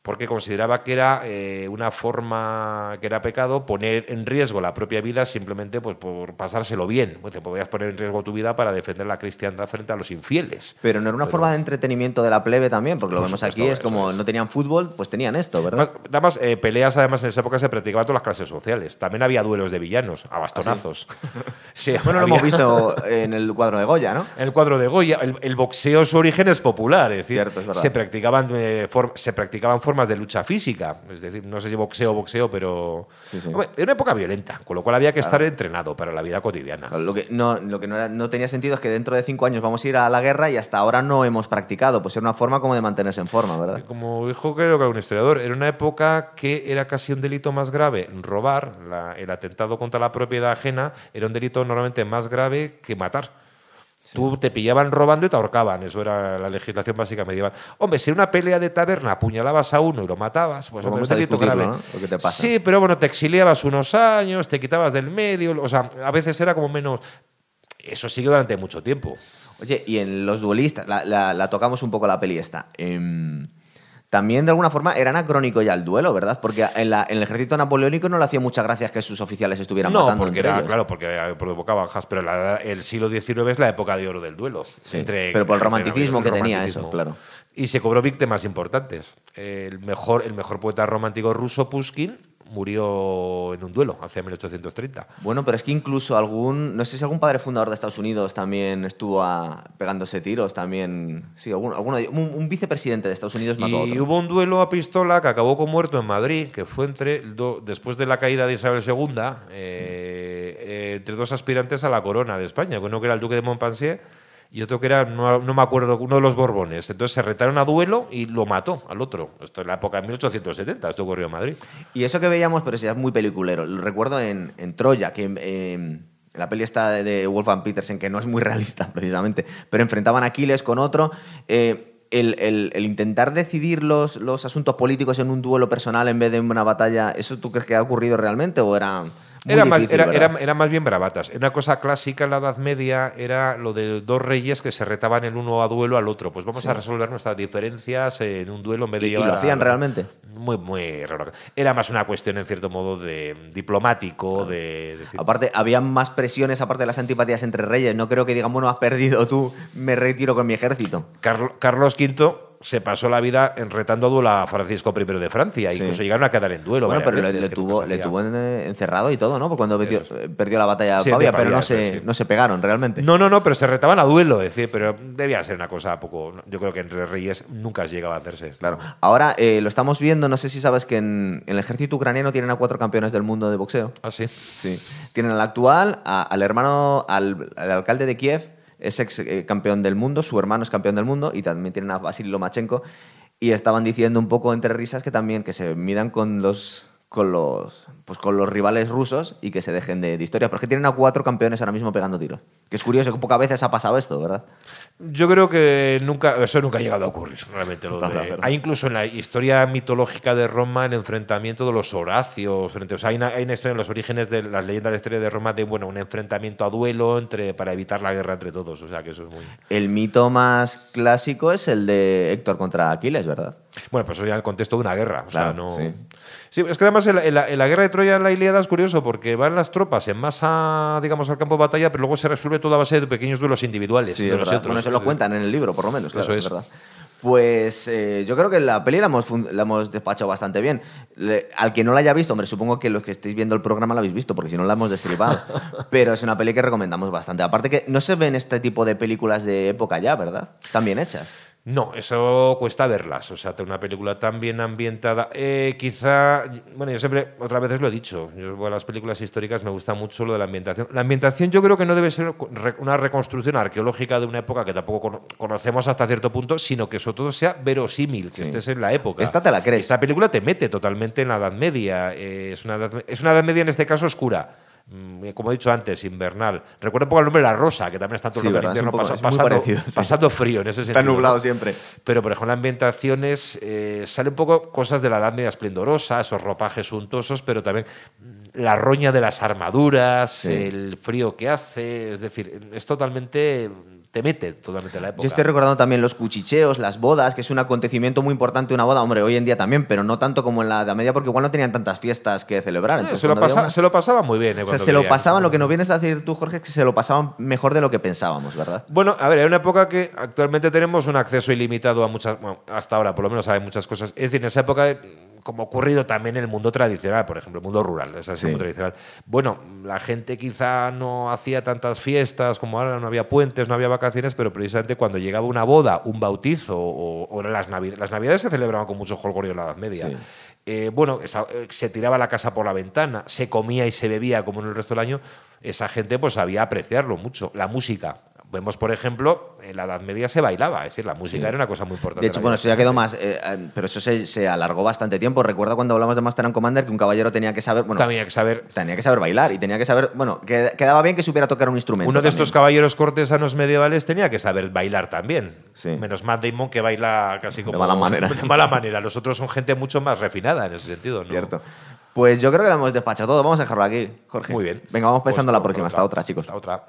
porque consideraba que era eh, una forma, que era pecado poner en riesgo la propia vida simplemente pues, por pasárselo bien. Pues te podías poner en riesgo tu vida para defender la cristiandad frente a los infieles. Pero no era una forma de entretenimiento de la plebe también, porque lo vemos aquí, es como no tenían fútbol, pues tenían esto, ¿verdad? Además, eh, peleas además en esa época se practicaban todas las clases sociales. También había duelos de villanos, a bastonazos. [laughs] sí? bueno, lo hemos visto en el cuadro de Goya, ¿no? En el cuadro de Goya. El, boxeo, su origen es popular, es decir, Cierto, es se, practicaban, eh, se practicaban formas de lucha física. Es decir, no sé si boxeo o boxeo, pero. era una época violenta, con lo cual había que estar entrenado para la vida cotidiana. Lo que no, lo que no, tenía sentido es que dentro de cinco años vamos a ir a la guerra y hasta ahora no hemos practicado. Pues era una forma como de mantenerse en forma, ¿verdad? Como dijo creo que un historiador, era una época que era casi un delito más grave. Robar, el atentado contra la propiedad ajena, era un delito normalmente más grave que matar. Tú te pillaban robando y te ahorcaban, eso era la legislación básica medieval. Hombre, si en una pelea de taberna apuñalabas a uno y lo matabas, pues hombre, delito grave. Sí, pero bueno, te exiliabas unos años, te quitabas del medio, o sea, a veces era como menos... Eso siguió durante mucho tiempo. Oye, y en los duelistas, la, tocamos un poco la peli esta. Em, también de alguna forma era anacrónico ya el duelo, ¿verdad? Porque en, la- en el ejército napoleónico no le hacía muchas gracias que sus oficiales estuvieran No, matando porque entre era, ellos. claro, porque provocaba bajas, pero la- el siglo XIX es la época de oro del duelo. Sí, entre- pero por el romanticismo el que tenía romanticismo. eso, claro. Y se cobró víctimas importantes. El mejor, el mejor poeta romántico ruso, Pushkin, murió en un duelo hacia 1830. Bueno, pero es que incluso algún, no sé si algún padre fundador de Estados Unidos también estuvo a- pegándose tiros, también, sí, algún, alguno un, un vicepresidente de Estados Unidos mató a Y otro. hubo un duelo a pistola que acabó con muerto en Madrid, que fue entre do- después de la caída de Isabel II, eh, eh, entre dos aspirantes a la corona de España, uno que era el duque de Montpensier y otro que era, no, no me acuerdo, uno de los Borbones. Entonces se retaron a duelo y lo mató al otro. Esto en la época de 1870, esto ocurrió en Madrid. Y eso que veíamos, pero es muy peliculero. Lo recuerdo en, en Troya, que eh, la peli está de, de Wolfgang Petersen, que no es muy [laughs] realista precisamente, pero enfrentaban a Aquiles con otro. eh, el, el- el intentar decidir los, los asuntos políticos en un duelo personal en vez de en una batalla, ¿eso tú crees que ha ocurrido realmente o era Era más, era, era- era más bien bravatas. Una cosa clásica en la Edad Media era lo de dos reyes que se retaban el uno a duelo al otro. Pues vamos a resolver nuestras diferencias en un duelo en vez de ¿Y- llevar lo hacían a- realmente? Muy, muy raro. Era más una cuestión, en cierto modo, de diplomático, de decir, Aparte, había más presiones, aparte de las antipatías entre reyes. No creo que digan, bueno, has perdido tú, me retiro con mi ejército. Carlo- Carlos V se pasó la vida en retando a duelo a Francisco I de Francia. Sí. Incluso llegaron a quedar en duelo. Bueno, pero le, veces, le que tuvo, le tuvo eh, encerrado y todo, ¿no? Porque cuando metió- eh, perdió la batalla de Sí, Pavia, pero no se, sí. no se pegaron realmente. No, no, no, pero se retaban a duelo, es decir, pero debía ser una cosa poco. Yo creo que entre reyes nunca llegaba a hacerse. Claro. Ahora eh, lo estamos viendo, no sé si sabes que en, en el ejército ucraniano tienen a cuatro campeones del mundo de boxeo. Ah, sí. Sí. Tienen al actual, a- al hermano, al, al alcalde de Kiev, es ex eh, campeón del mundo, su hermano es campeón del mundo, y también tienen a Vasily Lomachenko. Y estaban diciendo un poco entre risas que también que se midan con los con los pues con los rivales rusos y que se dejen de, de historias. Porque tienen a cuatro campeones ahora mismo pegando tiros. Que es curioso que pocas veces ha pasado esto, ¿verdad? Yo creo que nunca, eso nunca ha llegado a ocurrir, realmente. lo de- hay incluso en la historia mitológica de Roma el enfrentamiento de los Horacios. Frente, o sea, hay, una, hay una historia en los orígenes de las leyendas de la historia de Roma de bueno, un enfrentamiento a duelo entre, para evitar la guerra entre todos. O sea, que eso es muy. El mito más clásico es el de Héctor contra Aquiles, ¿verdad? Bueno, pues eso ya en el contexto de una guerra. O sea, Claro, no. sí. Sí, es que además en la, en la- en la guerra de Troya, en la Ilíada, es curioso porque van las tropas en masa, digamos, al campo de batalla, pero luego se resuelve toda a base de pequeños duelos individuales. Sí, de los otros. Bueno, eso lo cuentan en el libro, por lo menos. Claro, Eso es verdad. Pues eh, yo creo que la peli la hemos, la hemos despachado bastante bien. Le- al que no la haya visto, hombre, supongo que los que estéis viendo el programa la habéis visto, porque si no la hemos destripado. [laughs] Pero es una peli que recomendamos bastante. Aparte que no se ven este tipo de películas de época ya, ¿verdad? Tan bien hechas. No, eso cuesta verlas. O sea, una película tan bien ambientada. Eh, quizá, bueno, yo siempre, otras veces lo he dicho, yo a las películas históricas me gusta mucho lo de la ambientación. La ambientación yo creo que no debe ser una reconstrucción arqueológica de una época que tampoco cono- conocemos hasta cierto punto, sino que sobre todo sea verosímil, que Sí. estés en la época. Esta te la crees. Esta película te mete totalmente en la Edad Media. eh, es, una edad, es una Edad Media en este caso oscura. Mm, Como he dicho antes, invernal. Recuerdo un poco el nombre La Rosa, que también está todo el Sí, rato en ¿verdad? Es un invierno poco- es pasando, parecido, sí. pasando frío en ese Está sentido. nublado ¿no? siempre. Pero, por ejemplo, la ambientaciones eh, sale un poco cosas de la Edad Media esplendorosa, esos ropajes suntuosos, pero también mm, la roña de las armaduras, Sí. el frío que hace. Es decir, es totalmente. Te mete totalmente en la época. Yo estoy recordando también los cuchicheos, las bodas, que es un acontecimiento muy importante una boda, hombre, hoy en día también, pero no tanto como en la Edad Media, porque igual no tenían tantas fiestas que celebrar. Entonces, se, lo pasa- se lo pasaba muy bien. eh, O sea, se lo pasaban, lo que nos vienes a decir tú, Jorge, es que se lo pasaban mejor de lo que pensábamos, ¿verdad? Bueno, a ver, hay una época que actualmente tenemos un acceso ilimitado a muchas, bueno, hasta ahora por lo menos hay muchas cosas. Es decir, en esa época, como ha ocurrido también en el mundo tradicional, por ejemplo, el mundo rural, es así, Sí. tradicional. Bueno, la gente quizá no hacía tantas fiestas como ahora, no había puentes, no había vacaciones, pero precisamente cuando llegaba una boda, un bautizo o, o las navidades, las navidades se celebraban con mucho jolgorio en la Edad Media. Sí. Eh, bueno, esa- eh, se tiraba la casa por la ventana, se comía y se bebía como en el resto del año, esa gente pues sabía apreciarlo mucho. La música. Vemos, por ejemplo, en la Edad Media se bailaba, es decir, la música era una cosa muy importante. De hecho, en bueno, eso ya quedó más, eh, eh, pero eso se, se alargó bastante tiempo. Recuerdo cuando hablamos de Master and Commander que un caballero tenía que saber, bueno, hay que saber. tenía que saber bailar y tenía que saber, bueno, que, quedaba bien que supiera tocar un instrumento. Uno de también. estos caballeros cortesanos medievales tenía que saber bailar también. Sí. Menos Matt Damon que baila casi como. mala manera. [laughs] De mala manera. Los otros son gente mucho más refinada en ese sentido. ¿no? Cierto. Pues yo creo que lo hemos despachado todo. Vamos a dejarlo aquí, Jorge. Muy bien. Venga, vamos pensando Pues, la próxima. Hasta otra, chicos. Hasta otra.